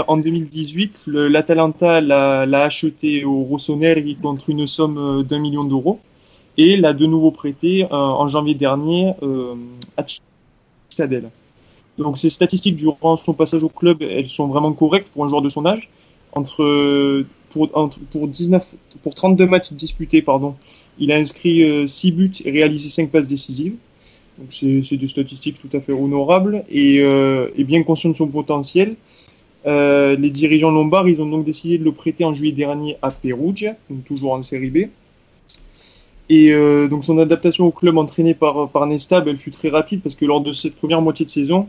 en 2018, le- l'Atalanta l'a acheté au Rossoneri contre une somme d'un million d'euros et l'a de nouveau prêté euh, en janvier dernier euh, à Cittadelle. Donc ces statistiques durant son passage au club, elles sont vraiment correctes pour un joueur de son âge. Entre euh, pour entre, pour 19 pour 32 matchs disputés pardon, il a inscrit euh, 6 buts et réalisé 5 passes décisives. Donc c'est des statistiques tout à fait honorables et, euh, bien conscient de son potentiel. Euh, les dirigeants lombards, ils ont donc décidé de le prêter en juillet dernier à Perugia, toujours en série B. Et euh, donc son adaptation au club entraîné par, par Nesta, ben, elle fut très rapide parce que lors de cette première moitié de saison,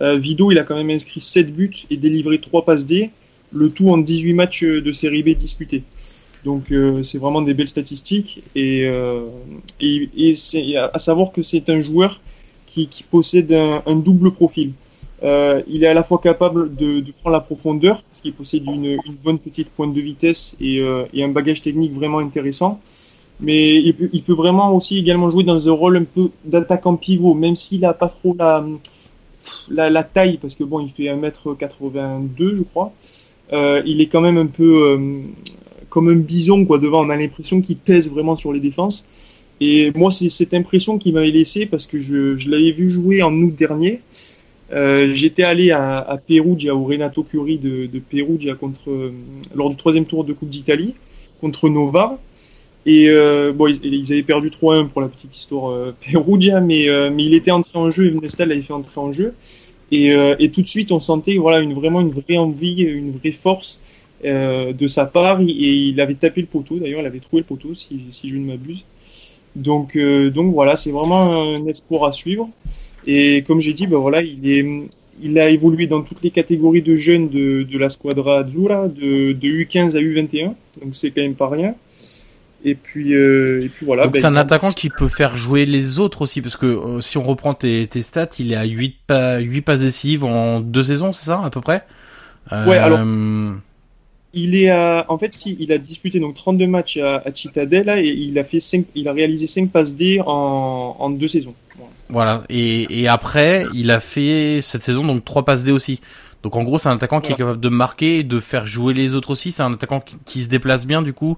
euh, Vido il a quand même inscrit 7 buts et délivré 3 passes D, le tout en 18 matchs de série B disputés. Donc euh, c'est vraiment des belles statistiques et, euh, et, et c'est à savoir que c'est un joueur qui, qui possède un, un double profil. Euh, il est à la fois capable de, de prendre la profondeur parce qu'il possède une, une bonne petite pointe de vitesse et, euh, et un bagage technique vraiment intéressant. Mais il peut, vraiment aussi également jouer dans un rôle un peu d'attaquant pivot, même s'il n'a pas trop la, la, taille, parce que bon, il fait 1m82, je crois. Euh, il est quand même un peu euh, comme un bison quoi devant. On a l'impression qu'il pèse vraiment sur les défenses. Et moi, c'est cette impression qui m'avait laissé parce que je, l'avais vu jouer en août dernier. Euh, J'étais allé à, à Perugia, au Renato Curie de, de Perugia contre, lors du troisième tour de Coupe d'Italie contre Novare. Et euh, bon, ils, avaient perdu 3-1 pour la petite histoire euh, Perugia, mais, euh, mais il était entré en jeu, Nestal l'avait fait entrer en jeu. Et, euh, et tout de suite, on sentait voilà, une, vraiment une vraie envie, une vraie force de sa part. Et il avait tapé le poteau, d'ailleurs, il avait trouvé le poteau, si, je ne m'abuse. Donc, voilà, c'est vraiment un espoir à suivre. Et comme j'ai dit, ben voilà, il a évolué dans toutes les catégories de jeunes de, la Squadra Azzurra, de U15 à U21, donc c'est quand même pas rien. Et puis, euh, et puis voilà. Donc ben, c'est un attaquant qui peut faire jouer les autres aussi, parce que euh, si on reprend tes, tes stats, il est à 8, pa 8 passes décisives en deux saisons, c'est ça, à peu près? Ouais, alors- Euh, Il est à, en fait, il il a disputé donc 32 matchs à, à Cittadella et il a fait 5, il a réalisé 5 passes D en, en deux saisons. Voilà. Voilà. Et, et après, il a fait cette saison donc trois passes D aussi. Donc en gros, c'est un attaquant qui est capable de marquer, et de faire jouer les autres aussi. C'est un attaquant qui, qui se déplace bien du coup,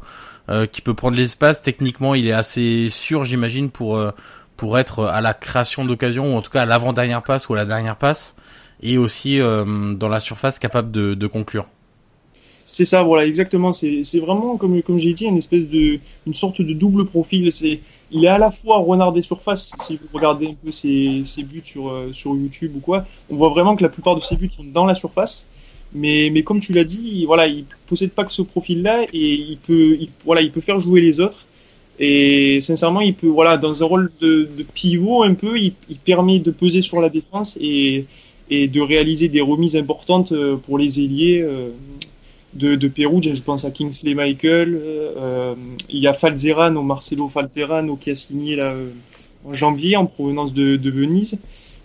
euh, qui peut prendre l'espace. Techniquement, il est assez sûr, j'imagine, pour euh, pour être à la création d'occasion ou en tout cas à l'avant dernière passe ou à la dernière passe, et aussi euh, dans la surface capable de, conclure. C'est ça, voilà, exactement. C'est vraiment, comme, comme j'ai dit, une espèce de, une sorte de double profil. C'est, il est à la fois renard des surfaces. Si vous regardez un peu ses, ses buts sur, sur YouTube ou quoi, on voit vraiment que la plupart de ses buts sont dans la surface. Mais, mais comme tu l'as dit, voilà, il possède pas que ce profil-là et il peut, il, voilà, il peut faire jouer les autres. Et sincèrement, il peut, voilà, dans un rôle de, pivot un peu, il, permet de peser sur la défense et, de réaliser des remises importantes euh, pour les ailiers euh, de, de Perugia. Je pense à Kingsley Michael. euh, il y a Falzerano, Marcelo Falterano qui a signé là, en janvier en provenance de, Venise.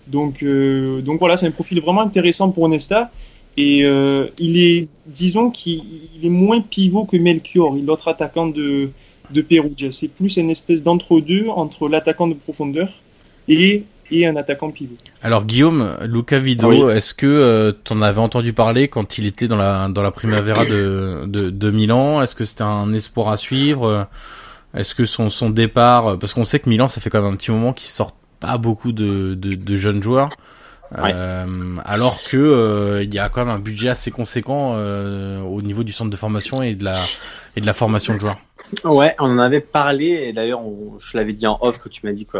Donc, donc voilà, c'est un profil vraiment intéressant pour Nesta. Et euh, il est, disons qu'il il est moins pivot que Melchior, l'autre attaquant de, de Perugia. C'est plus une espèce d'entre-deux entre l'attaquant de profondeur et, et un attaquant pivot. Alors Guillaume, Luca Vido, Oui. est-ce que euh, t'en avais entendu parler quand il était dans la dans la Primavera de de, de Milan? Est-ce que c'était un espoir à suivre? Est-ce que son son départ, parce qu'on sait que Milan, ça fait quand même un petit moment qu'ils sortent pas beaucoup de de, de jeunes joueurs, Ouais. Euh, alors que euh, il y a quand même un budget assez conséquent euh, au niveau du centre de formation et de la et de la formation de joueurs. Ouais, on en avait parlé, et d'ailleurs, je l'avais dit en off que tu m'as dit que,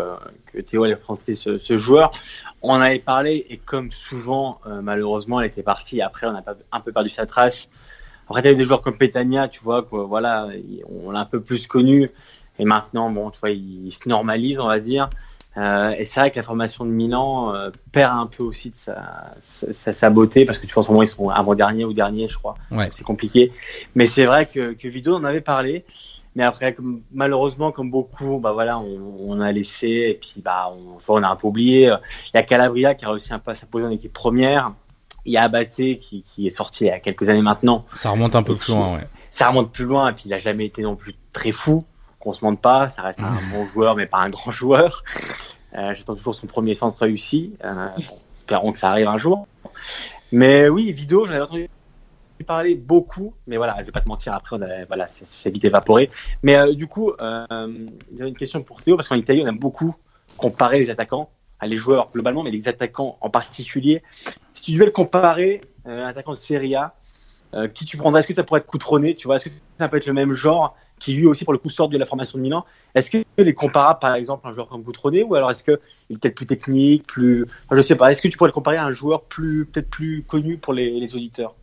que Théo allait présenter ce, ce joueur. On en avait parlé, et comme souvent, euh, malheureusement, elle était partie. Après, on a un peu perdu sa trace. Après, tu as des joueurs comme Petagna, tu vois, quoi, voilà, il- on l'a un peu plus connu. Et maintenant, bon, tu vois, il, il se normalise, on va dire. Euh, et c'est vrai que la formation de Milan euh, perd un peu aussi de sa, sa, sa beauté, parce que tu vois, en ce moment, ils sont avant-dernier ou dernier, je crois Ouais. c'est compliqué. Mais c'est vrai que, que Vido en avait parlé. Mais après, comme, malheureusement, comme beaucoup, bah voilà, on, on a laissé et puis bah on, on a un peu oublié. Il y a Calabria qui a réussi un peu à s'imposer en équipe première. Il y a Abaté qui, qui est sorti il y a quelques années maintenant. Ça remonte un peu plus loin, ouais. Ça remonte plus loin et puis il a jamais été non plus très fou. Qu'on se mente pas, ça reste un bon joueur mais pas un grand joueur. Euh, J'attends toujours son premier centre réussi. Euh, espérons que ça arrive un jour. Mais oui, Vido, j'en avais entendu parler beaucoup, mais voilà, je vais pas te mentir, après, on a, c'est- vite évaporé. Mais euh, du coup, euh, j'avais une question pour Théo, parce qu'en Italie, on aime beaucoup comparer les attaquants, à les joueurs globalement, mais les attaquants en particulier. Si tu devais le comparer, un attaquant de Serie A, euh, qui tu prendrais? Est-ce que ça pourrait être Coutronné, tu vois? Est-ce que ça peut être le même genre qui lui aussi pour le coup sort de la formation de Milan? Est-ce que les comparable par exemple à un joueur comme Coutronné ou alors est-ce que il est peut-être plus technique, plus, enfin, je sais pas. Est-ce que tu pourrais le comparer à un joueur plus peut-être plus connu pour les, les auditeurs?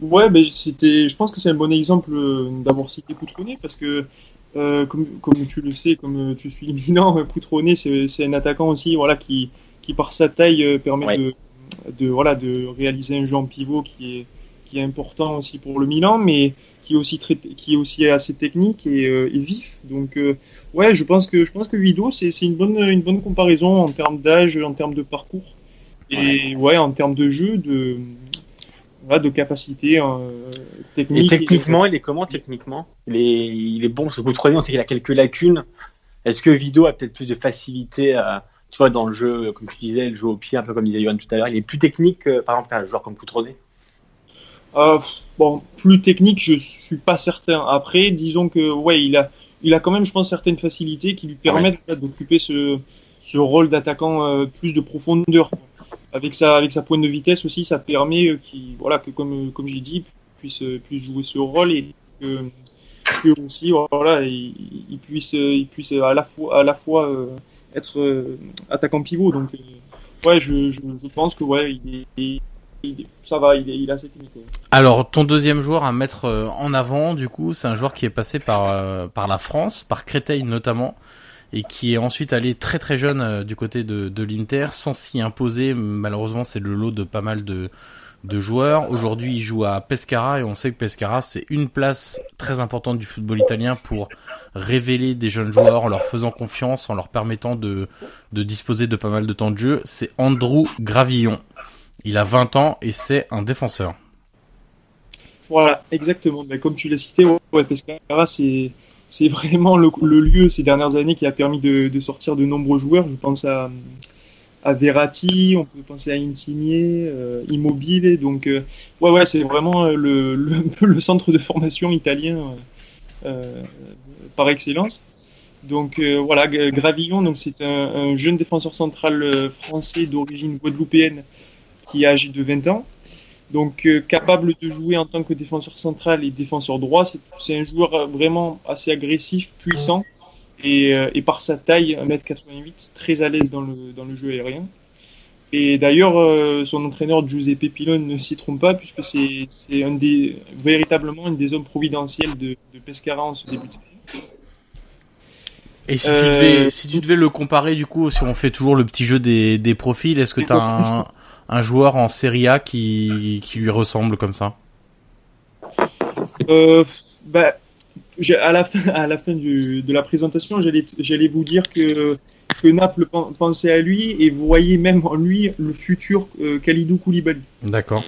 Ouais, ben c'était, je pense que c'est un bon exemple euh, d'avoir cité Coutronnet parce que, euh, comme, comme tu le sais, comme tu suis Milan, Coutronnet c'est un attaquant aussi, voilà, qui, qui par sa taille permet Ouais. de, de, voilà, de réaliser un jeu en pivot qui est, qui est important aussi pour le Milan, mais qui est aussi très, qui est aussi assez technique et, euh, et vif. Donc, euh, ouais, je pense que, je pense que Vido c'est une bonne, une bonne comparaison en termes d'âge, en termes de parcours et ouais, en termes de jeu, de voilà, de capacité euh, Et technique. techniquement, il est comment techniquement? Il est, il est bon parce que Coutronné, on sait qu'il a quelques lacunes. Est-ce que Vido a peut-être plus de facilité, tu vois, dans le jeu, comme tu disais, le jeu au pied, un peu comme disait Johan tout à l'heure, il est plus technique que, par exemple, un joueur comme Coutronné Euh, bon, plus technique, je suis pas certain. Après, disons que ouais, il a, il a quand même, je pense, certaines facilités qui lui permettent voilà, d'occuper ce, ce rôle d'attaquant euh, plus de profondeur. Avec sa, avec sa pointe de vitesse aussi, ça permet euh, qu'il, voilà, que comme, comme j'ai dit, puisse, puisse jouer ce rôle et que, que aussi, voilà, il, il puisse, il puisse à la fois, à la fois euh, être euh, attaquant pivot. Donc, euh, ouais, je, je, je pense que ouais, il est, ça va, il, est, il. Alors, ton deuxième joueur à mettre euh, en avant, du coup, c'est un joueur qui est passé par euh, par la France, par Créteil notamment, et qui est ensuite allé très très jeune euh, du côté de, de l'Inter sans s'y imposer. Malheureusement, c'est le lot de pas mal de, de joueurs. Aujourd'hui, il joue à Pescara et on sait que Pescara, c'est une place très importante du football italien pour révéler des jeunes joueurs en leur faisant confiance, en leur permettant de, de disposer de pas mal de temps de jeu. C'est Andrew Gravillon. Il a 20 ans et c'est un défenseur. Voilà, exactement. Mais comme tu l'as cité, Pescara, c'est c'est vraiment le, lieu ces dernières années qui a permis de, sortir de nombreux joueurs. Je pense à, à Verratti, on peut penser à Insigne, euh, Immobile. Donc, euh, ouais, ouais, c'est vraiment le, le, centre de formation italien euh, par excellence. Donc voilà, Gravillon, donc c'est un, un, jeune défenseur central français d'origine guadeloupéenne qui est âgé de 20 ans. Donc euh, capable de jouer en tant que défenseur central et défenseur droit, c'est un joueur vraiment assez agressif, puissant et, euh, et par sa taille 1m88 très à l'aise dans le, dans le jeu aérien. Et d'ailleurs, euh, son entraîneur Giuseppe Pilone ne s'y trompe pas puisque c'est un des véritablement une des hommes providentiels de, de Pescara en ce début de saison. Et si, tu devais, si tu devais le comparer du coup, si on fait toujours le petit jeu des, des profils, est-ce que tu as un, un joueur en Serie A qui, qui lui ressemble comme ça euh, bah, à la fin, à la fin du, de la présentation, j'allais vous dire que, que Naples pensait à lui et vous voyez même en lui le futur euh, Khalidou Koulibaly. D'accord.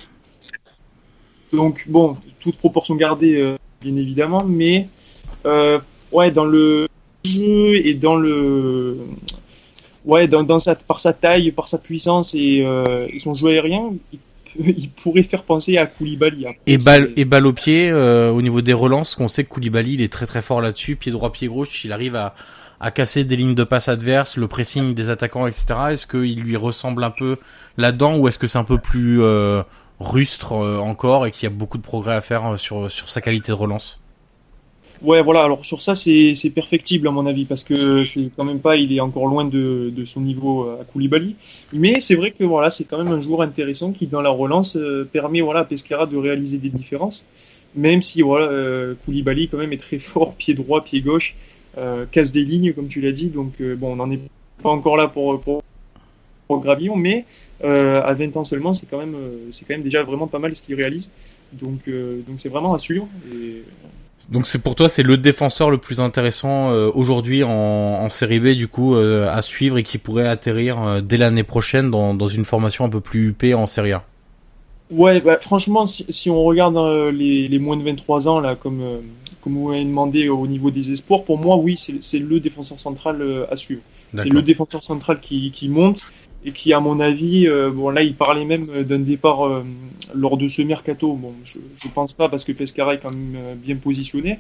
Donc, bon, toute proportion gardée, euh, bien évidemment, mais euh, ouais, dans le jeu et dans le ouais, dans, dans sa, par sa taille, par sa puissance et, euh, son jeu aérien, il, il, pourrait faire penser à Koulibaly. et balle, et balle au pied, euh, au niveau des relances, qu'on sait que Koulibaly, il est très très fort là-dessus, pied droit, pied gauche, il arrive à, à casser des lignes de passe adverses, le pressing des attaquants, etc. Est-ce qu'il lui ressemble un peu là-dedans ou est-ce que c'est un peu plus euh, rustre euh, encore et qu'il y a beaucoup de progrès à faire euh, sur, sur sa qualité de relance? Ouais, voilà. Alors sur ça, c'est perfectible à mon avis parce que suis quand même pas, il est encore loin de, de son niveau euh, à Koulibaly. Mais c'est vrai que voilà, c'est quand même un joueur intéressant qui dans la relance euh, permet voilà à Pescara de réaliser des différences. Même si voilà, euh, Koulibaly quand même est très fort, pied droit, pied gauche, euh, casse des lignes comme tu l'as dit. Donc bon, on n'en est pas encore là pour, pour, Gravillon, mais à 20 ans seulement, c'est quand même c'est quand même déjà vraiment pas mal ce qu'il réalise. Donc donc c'est vraiment à suivre. Donc c'est pour toi c'est le défenseur le plus intéressant euh, aujourd'hui en, en, série B du coup euh, à suivre et qui pourrait atterrir euh, dès l'année prochaine dans, une formation un peu plus huppée en série A. Ouais, bah, franchement si, on regarde les, moins de 23 ans là comme vous m'avez demandé au niveau des espoirs, pour moi oui c'est le défenseur central à suivre. C'est le défenseur central qui, qui monte et qui, à mon avis, euh, bon là, il parlait même d'un départ euh, lors de ce mercato. Bon, je, je pense pas parce que Pescara est quand même euh, bien positionné,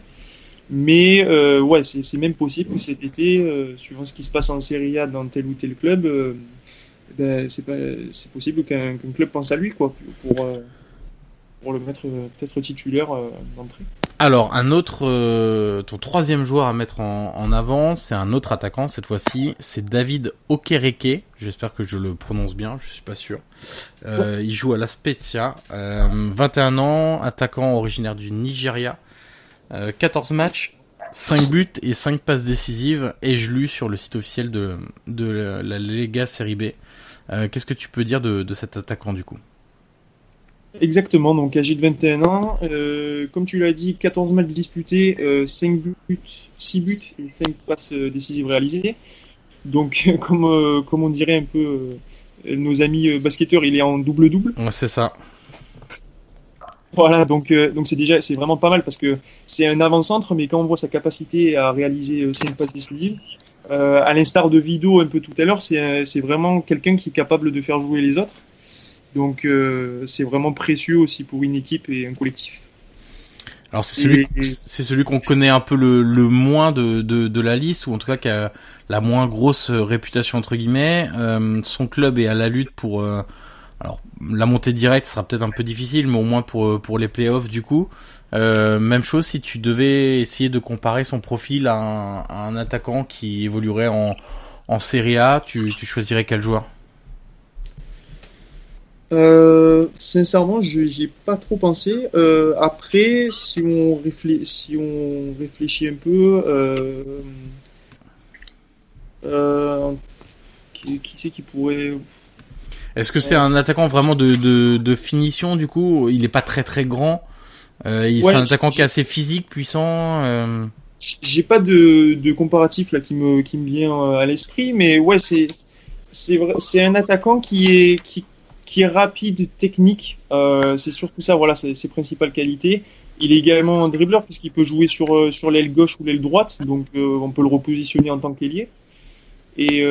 mais euh, ouais, c'est même possible que cet été, suivant ce qui se passe en Serie A dans tel ou tel club, ben, c'est possible qu'un club pense à lui quoi pour pour le mettre peut-être titulaire d'entrée. Alors, un autre, euh, ton troisième joueur à mettre en, en avant, c'est un autre attaquant cette fois-ci, c'est David Okereke. J'espère que je le prononce bien, je suis pas sûr. Euh, il joue à la Spezia, euh, 21 ans, attaquant originaire du Nigeria, 14 euh, matchs, 5 buts et 5 passes décisives, et je lu sur le site officiel de, de la, la Lega Serie B? Euh, qu'est-ce que tu peux dire de, de cet attaquant du coup? Exactement, donc âgé de 21 ans. Euh, comme tu l'as dit, 14 matchs disputés, euh, 5 buts, 6 buts et 5 passes euh, décisives réalisées. Donc, comme, euh, comme on dirait un peu euh, nos amis basketteurs, il est en double-double. Ouais, c'est ça. Voilà, donc donc c'est déjà c'est vraiment pas mal parce que c'est un avant-centre, mais quand on voit sa capacité à réaliser 5 passes décisives, à l'instar de Vido un peu tout à l'heure, c'est vraiment quelqu'un qui est capable de faire jouer les autres. Donc euh, c'est vraiment précieux aussi pour une équipe et un collectif. Alors c'est celui, c'est celui qu'on connaît un peu le, le moins de, de, de, la liste, ou en tout cas qui a la moins grosse réputation entre guillemets. Euh, son club est à la lutte pour, euh, alors la montée directe sera peut-être un peu difficile, mais au moins pour euh, pour les playoffs du coup. Euh, même chose si tu devais essayer de comparer son profil à un, à un attaquant qui évoluerait en en Serie A, tu, tu choisirais quel joueur? Euh, sincèrement, je n'y ai pas trop pensé. Euh, après, si on, réfléchit, si on réfléchit un peu, euh, qui, qui c'est qui pourrait Est-ce que c'est un attaquant vraiment de, de, de finition du coup? Il est pas très très grand. Il- Ouais, c'est un attaquant qui est assez physique, puissant. J'ai pas de, de comparatif là qui me, qui me vient à l'esprit, mais ouais, c'est c'est un attaquant qui est qui, qui est rapide, technique. Euh, c'est surtout ça, voilà, ses principales qualités. Il est également un dribbleur puisqu'il peut jouer sur euh, sur l'aile gauche ou l'aile droite, donc euh, on peut le repositionner en tant qu'ailier. Et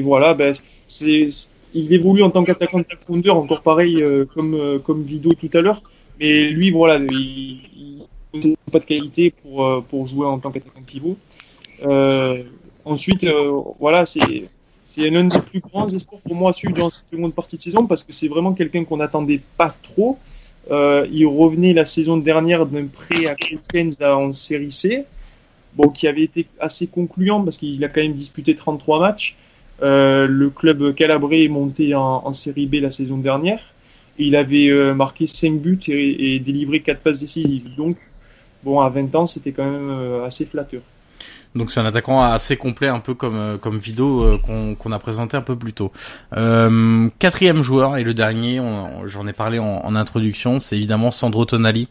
voilà, ben c'est il évolue en tant qu'attaquant de profondeur, encore pareil comme comme Vido tout à l'heure. Mais lui, voilà, il, n'a pas de qualité pour, pour jouer en tant qu'attaquant pivot. Ensuite, voilà, c'est c'est l'un des plus grands espoirs pour moi à suivre dans cette seconde partie de saison parce que c'est vraiment quelqu'un qu'on n'attendait pas trop. Euh, il revenait la saison dernière d'un prêt à Crescens en série C, qui avait été assez concluant parce qu'il a quand même disputé 33 matchs. Euh, le club calabrais est monté en, série B la saison dernière. Il avait euh, marqué 5 buts et, délivré 4 passes décisives. Donc, bon, à 20 ans, c'était quand même assez flatteur. Donc c'est un attaquant assez complet, un peu comme euh, comme Vido euh, qu'on a présenté un peu plus tôt. Euh, quatrième joueur et le dernier, j'en ai parlé en, en introduction, c'est évidemment Sandro Tonali.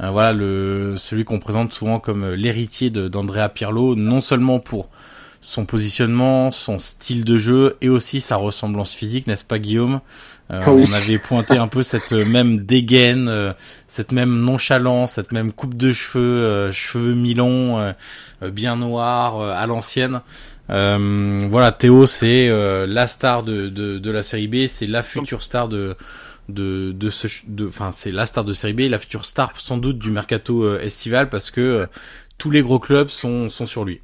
Voilà le celui qu'on présente souvent comme l'héritier d'Andrea Pirlo, non seulement pour son positionnement, son style de jeu et aussi sa ressemblance physique, n'est-ce pas Guillaume? Euh, Oui. On avait pointé un peu cette euh, même dégaine, euh, cette même nonchalance, cette même coupe de cheveux, euh, cheveux mi-longs, euh, euh, bien noirs, euh, à l'ancienne. Euh, voilà, Théo, c'est euh, la star de, de, de la série B, c'est la future star de de de ce de enfin c'est la star de série B, la future star sans doute du mercato estival parce que tous les gros clubs sont sont sur lui.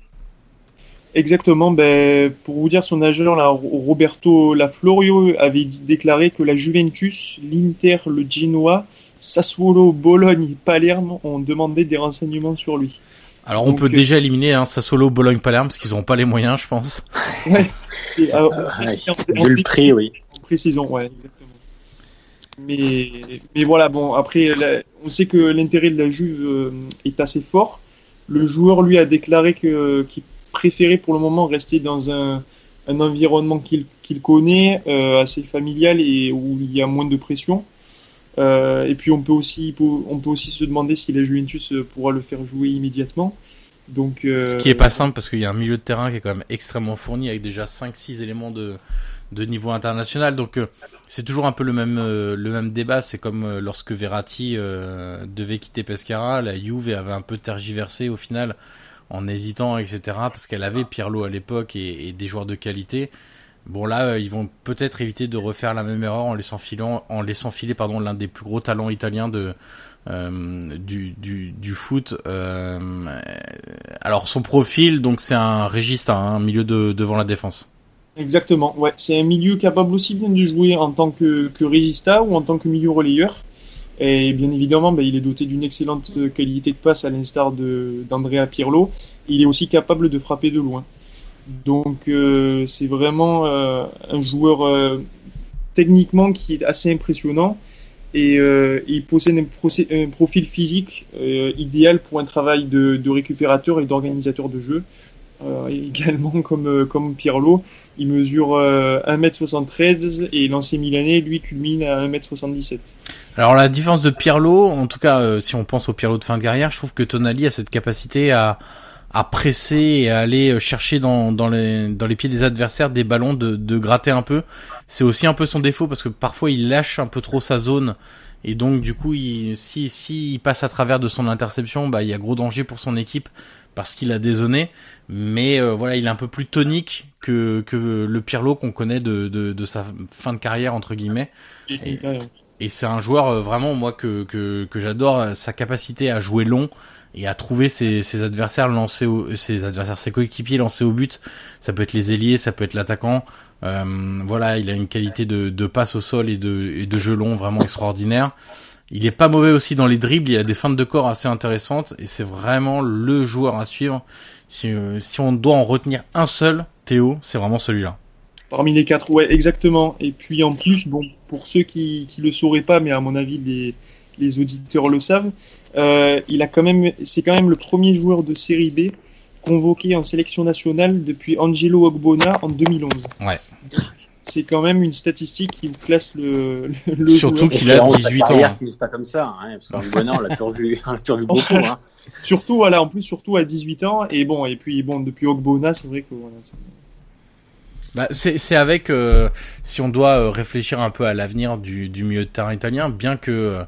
Exactement, ben, pour vous dire, son agent, là, Roberto Laflorio, avait déclaré que la Juventus, l'Inter, le Genoa, Sassuolo, Bologne et Palerme ont demandé des renseignements sur lui. Alors on Donc, peut euh, déjà éliminer hein, Sassuolo, Bologne, Palerme parce qu'ils n'auront pas les moyens, je pense. Ouais. Alors, Ouais, précise en- en Vu le prix, oui. ouais, exactement. Mais, mais voilà, bon, après, la- on sait que l'intérêt de la Juve euh, est assez fort. Le joueur, lui, a déclaré que qu'il préférait pour le moment rester dans un, un environnement qu'il qu'il connaît, euh, assez familial et où il y a moins de pression. Euh, et puis, on peut aussi, on peut aussi se demander si la Juventus euh, pourra le faire jouer immédiatement. Donc, Ce qui est pas simple parce qu'il y a un milieu de terrain qui est quand même extrêmement fourni avec déjà 5-6 éléments de, de niveau international. Donc c'est toujours un peu le même le même débat. C'est comme lorsque Verratti devait quitter Pescara, la Juve avait un peu tergiversé au final en hésitant, etc. Parce qu'elle avait Pirlo à l'époque et, des joueurs de qualité. Bon là, euh, ils vont peut-être éviter de refaire la même erreur en laissant filer l'un des plus gros talents italiens euh, du foot. Euh, alors son profil, donc c'est un régiste, hein, un milieu de, devant la défense. Exactement, ouais. C'est un milieu capable aussi bien de jouer en tant que, que régista ou en tant que milieu relayeur. Et bien évidemment, ben, il est doté d'une excellente qualité de passe à l'instar d'Andrea Pirlo. Il est aussi capable de frapper de loin. Donc euh, c'est vraiment euh, un joueur euh, techniquement qui est assez impressionnant et il possède un, profil physique idéal pour un travail de récupérateur et d'organisateur de jeu. Euh, également comme, comme Pirlo, il mesure euh, 1m73 et l'ancien Milanais, lui, culmine à 1m77. Alors la différence de Pirlo, en tout cas euh, si on pense au Pirlo de fin de carrière, je trouve que Tonali a cette capacité à à presser et à aller euh, chercher dans, dans, les, dans les pieds des adversaires des ballons, de, de gratter un peu. C'est aussi un peu son défaut parce que parfois il lâche un peu trop sa zone et donc du coup il, si, si passe à travers de son interception, bah il y a gros danger pour son équipe parce qu'il a dézonné. Mais euh, voilà, il est un peu plus tonique que, que le Pirlo qu'on connaît de, de, de sa fin de carrière entre guillemets. Et- Et c'est un joueur euh, vraiment moi que que, que j'adore sa capacité à jouer long et à trouver ses, ses adversaires lancés au, ses adversaires ses coéquipiers lancés au but. Ça peut être les ailiers, ça peut être l'attaquant. Euh, voilà, il a une qualité de, de passe au sol et de, et de jeu long vraiment extraordinaire. Il est pas mauvais aussi dans les dribbles, il a des feintes de corps assez intéressantes et c'est vraiment le joueur à suivre. Si, euh, si on doit en retenir un seul, Théo, c'est vraiment celui-là. Parmi les quatre, ouais, exactement. Et puis en plus, bon, pour ceux qui qui le sauraient pas, mais à mon avis les les auditeurs le savent, euh, il a quand même, c'est quand même le premier joueur de série B convoqué en sélection nationale depuis Angelo Ogbona en 2011. Ouais. C'est quand même une statistique qui vous classe le, Surtout qu'il a Espérons que 18 sa ans, finisse pas comme ça, hein, parce qu'en on l'a toujours vu, on l'a toujours vu beaucoup. Hein. Surtout, voilà, en plus, surtout à 18 ans. Et bon, et puis, bon, depuis Ogbona, c'est vrai que, voilà, Bah, c'est c'est avec euh, si on doit euh, réfléchir un peu à l'avenir du, du milieu de terrain italien, bien que euh,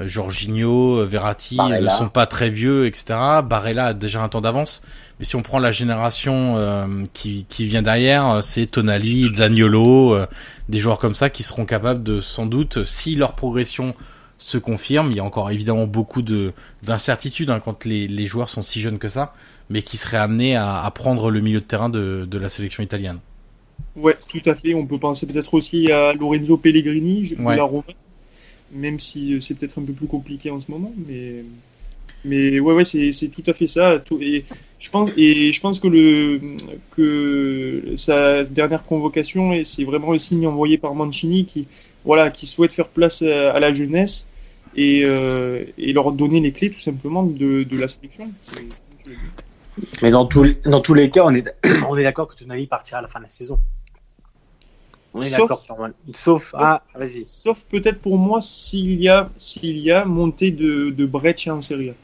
Jorginho, euh, Verratti ne sont pas très vieux, etc. Barella a déjà un temps d'avance. Mais si on prend la génération euh, qui, qui vient derrière, euh, c'est Tonali, Zaniolo, euh, des joueurs comme ça qui seront capables de sans doute, si leur progression se confirme, il y a encore évidemment beaucoup de d'incertitudes hein, quand les, les joueurs sont si jeunes que ça, mais qui seraient amenés à, à prendre le milieu de terrain de, de la sélection italienne. Ouais, tout à fait. On peut penser peut-être aussi à Lorenzo Pellegrini, je Ouais. la Roma, même si euh, c'est peut-être un peu plus compliqué en ce moment, mais mais ouais ouais c'est tout à fait ça. Tout, et je pense et je pense que le que sa dernière convocation c'est vraiment le signe envoyé par Mancini qui voilà qui souhaite faire place à, la jeunesse et euh, et leur donner les clés tout simplement de la sélection. Mais dans, les- dans tous les cas, on est, on est d'accord que Tonali partira à la fin de la saison. On est Sauf- d'accord sur moi. Sauf, ah, vas-y. Sauf peut-être pour moi s'il y a s'il y a montée de de Breccia en Serie A.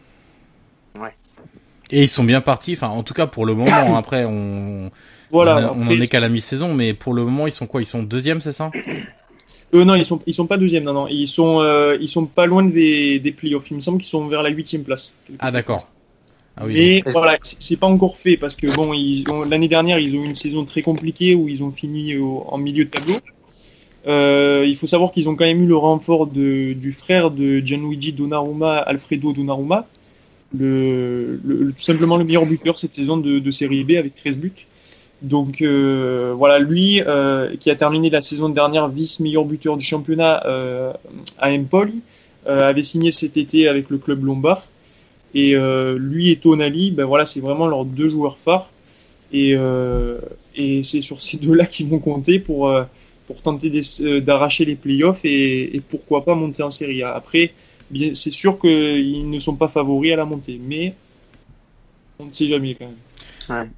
Et ils sont bien partis, enfin en tout cas pour le moment. Après on Voilà. on, en est qu'à la mi-saison, mais pour le moment ils sont quoi? Ils sont deuxième, c'est ça? Eux non, ils sont ils sont pas deuxième, non non, ils sont euh, ils sont pas loin des des playoffs. Il me semble qu'ils sont vers la huitième place. Ah d'accord. Ah oui. Mais donc- voilà, c'est pas encore fait parce que bon, l'année dernière ils ont eu une saison très compliquée où ils ont fini au- en milieu de tableau. Euh, il faut savoir qu'ils ont quand même eu le renfort de, du frère de Gianluigi Donnarumma, Alfredo Donnarumma, le, le- le- tout simplement le meilleur buteur cette saison de, de Série B avec 13 buts. Donc euh, voilà, lui euh, qui a terminé la saison dernière vice-meilleur buteur du championnat à Empoli, avait signé cet été avec le club lombard. Et euh, lui et Tonali, ben voilà, c'est vraiment leurs deux joueurs phares. Et, euh, et c'est sur ces deux-là qu'ils vont compter pour, euh, pour tenter d'arracher les playoffs et, et pourquoi pas monter en Serie A. Après, bien, c'est sûr qu'ils ne sont pas favoris à la montée, mais on ne sait jamais quand même.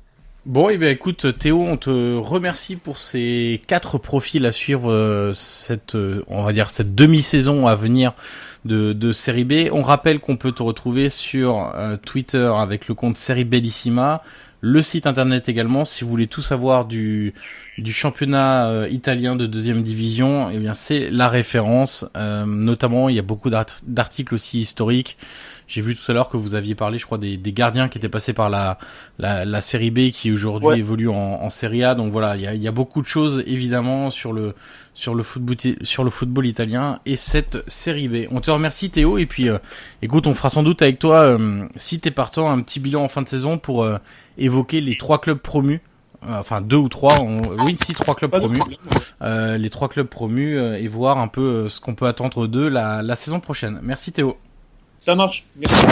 Bon, et ben écoute Théo, on te remercie pour ces quatre profils à suivre euh, cette, euh, on va dire cette demi-saison à venir de, de Série B. On rappelle qu'on peut te retrouver sur euh, Twitter avec le compte Série Bellissima, le site internet également. Si vous voulez tout savoir du du championnat euh, italien de deuxième division, eh bien c'est la référence. Euh, notamment, il y a beaucoup d'art- d'articles aussi historiques. J'ai vu tout à l'heure que vous aviez parlé, je crois, des, des gardiens qui étaient passés par la la, la série B qui aujourd'hui Ouais. évolue en, en série A. Donc voilà, il y a, il y a beaucoup de choses évidemment sur le sur le football sur le football italien et cette série B. On te remercie Théo et puis euh, écoute, on fera sans doute avec toi euh, si t'es partant un petit bilan en fin de saison pour euh, évoquer les trois clubs promus. Euh, Enfin deux ou trois, on- oui si trois clubs Pas promus. Euh, les trois clubs promus euh, et voir un peu euh, ce qu'on peut attendre d'eux la, la saison prochaine. Merci Théo. Ça marche. Merci.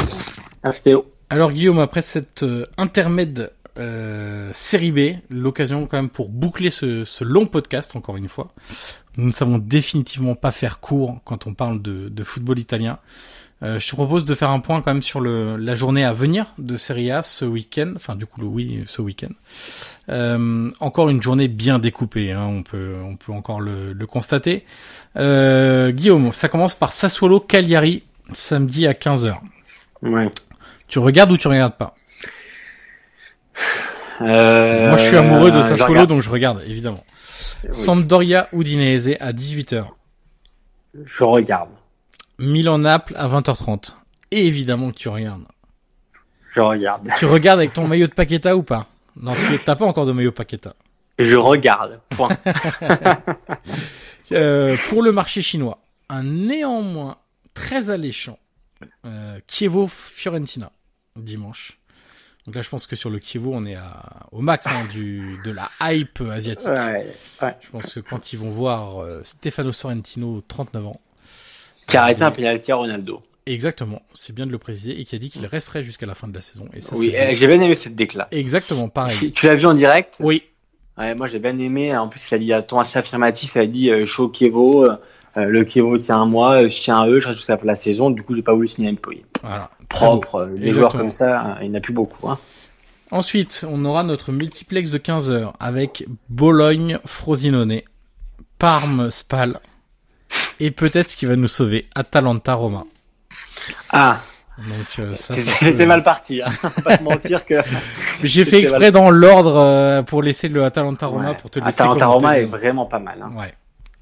Merci Théo. Alors Guillaume, après cette euh, intermède euh, série B, l'occasion quand même pour boucler ce, ce long podcast encore une fois. Nous ne savons définitivement pas faire court quand on parle de, de football italien. Euh, je te propose de faire un point quand même sur le, la journée à venir de Serie A ce week-end, enfin du coup le oui ce week-end. Euh, encore une journée bien découpée, hein, on peut on peut encore le, le constater. Euh, Guillaume, ça commence par Sassuolo Cagliari samedi à 15h. Ouais. Tu regardes ou tu regardes pas? Euh, Moi, je suis amoureux de Sassuolo, donc je regarde, évidemment. Oui. Sampdoria Udinese à 18h. Je regarde. Milan-Naples à 20h30. Et évidemment que tu regardes. Je regarde. Tu regardes avec ton maillot de Paqueta ou pas? Non, tu t'as pas encore de maillot Paqueta. Je regarde. Point. Euh, pour le marché chinois, un néanmoins très alléchant euh, Chievo-Fiorentina dimanche. Donc là, je pense que sur le Chievo, on est à, au max hein, du, de la hype asiatique. ouais. ouais. Je pense que quand ils vont voir euh, Stefano Sorrentino, 39 ans, Qui a arrêté un penalty à Ronaldo. Exactement, c'est bien de le préciser, et qui a dit qu'il resterait jusqu'à la fin de la saison. Et ça, Oui, euh, bon. j'ai bien aimé cette déclat. Exactement, pareil. Tu, l'as vu en direct? Oui, Ouais, moi j'ai bien aimé. En plus, il a dit un ton assez affirmatif. Elle a dit euh, chaud Kievo, euh, le Kievo tient mois, euh, je tiens un eux, je reste jusqu'à la saison. Du coup, j'ai pas voulu signer un voilà. Propre, euh, des Exactement. joueurs comme ça, euh, il n'y en a plus beaucoup. Hein. Ensuite, on aura notre multiplex de 15 heures avec Bologne, Frosinone, Parme, Spal et peut-être ce qui va nous sauver, Atalanta, Roma. Ah, Donc euh, ça, ça c'était peut- mal parti. Hein. On va pas te mentir que J'ai fait exprès dans l'ordre euh, pour laisser le Atalanta Roma Ouais. pour te laisser Atalanta Roma est vraiment pas mal. Hein. Ouais.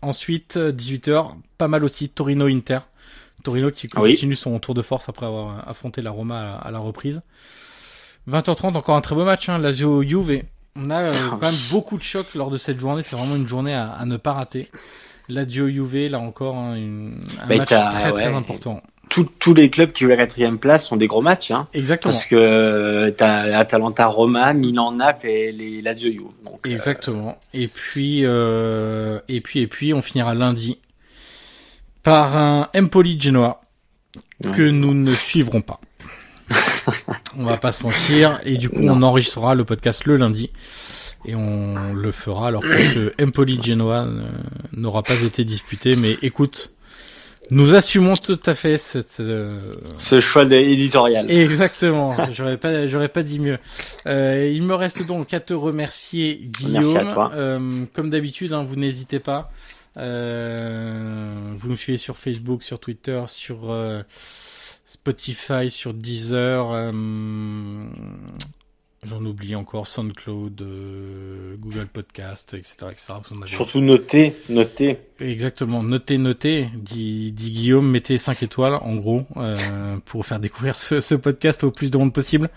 Ensuite, 18h, pas mal aussi, Torino Inter. Torino qui Oui. continue son tour de force après avoir affronté la Roma à, la reprise. 20h30, encore un très beau match, hein, Lazio Juve. On a euh, Ah quand même beaucoup de chocs lors de cette journée. C'est vraiment une journée à, à ne pas rater. Lazio Juve, là encore, hein, une- un Mais match très très important. Tous- tous les clubs qui jouent à la quatrième place sont des gros matchs. Hein. Exactement. Parce que euh, t'as Atalanta Roma, Milan Naples et les Lazio euh, Exactement. Et puis, euh, et puis, et puis, on finira lundi par un Empoli Genoa que nous ne suivrons pas. on va pas se mentir. Et du coup, Non. on enregistrera le podcast le lundi. Et on le fera alors que ce Empoli Genoa n'aura pas été disputé. Mais écoute, nous assumons tout à fait cette, euh, ce choix éditorial. Exactement, j'aurais pas, j'aurais pas dit mieux. Euh, il me reste donc à te remercier, Guillaume. Merci à toi. Euh, comme d'habitude, hein, vous n'hésitez pas. Euh, vous nous suivez sur Facebook, sur Twitter, sur euh, Spotify, sur Deezer. J'en oublie encore SoundCloud, euh, Google Podcast, etc., etc. Avez- Surtout noter, noter. Exactement, notez, notez, dit, dit Guillaume, mettez 5 étoiles en gros euh, pour faire découvrir ce, ce podcast au plus de monde possible.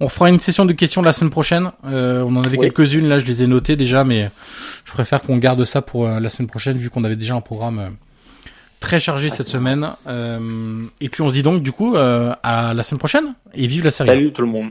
On fera une session de questions la semaine prochaine. Euh, on en avait Oui. quelques-unes, là je les ai notées déjà, mais je préfère qu'on garde ça pour la semaine prochaine vu qu'on avait déjà un programme très chargé cette semaine. Euh, et puis on se dit donc du coup euh, à la semaine prochaine et vive la série. Salut tout le monde.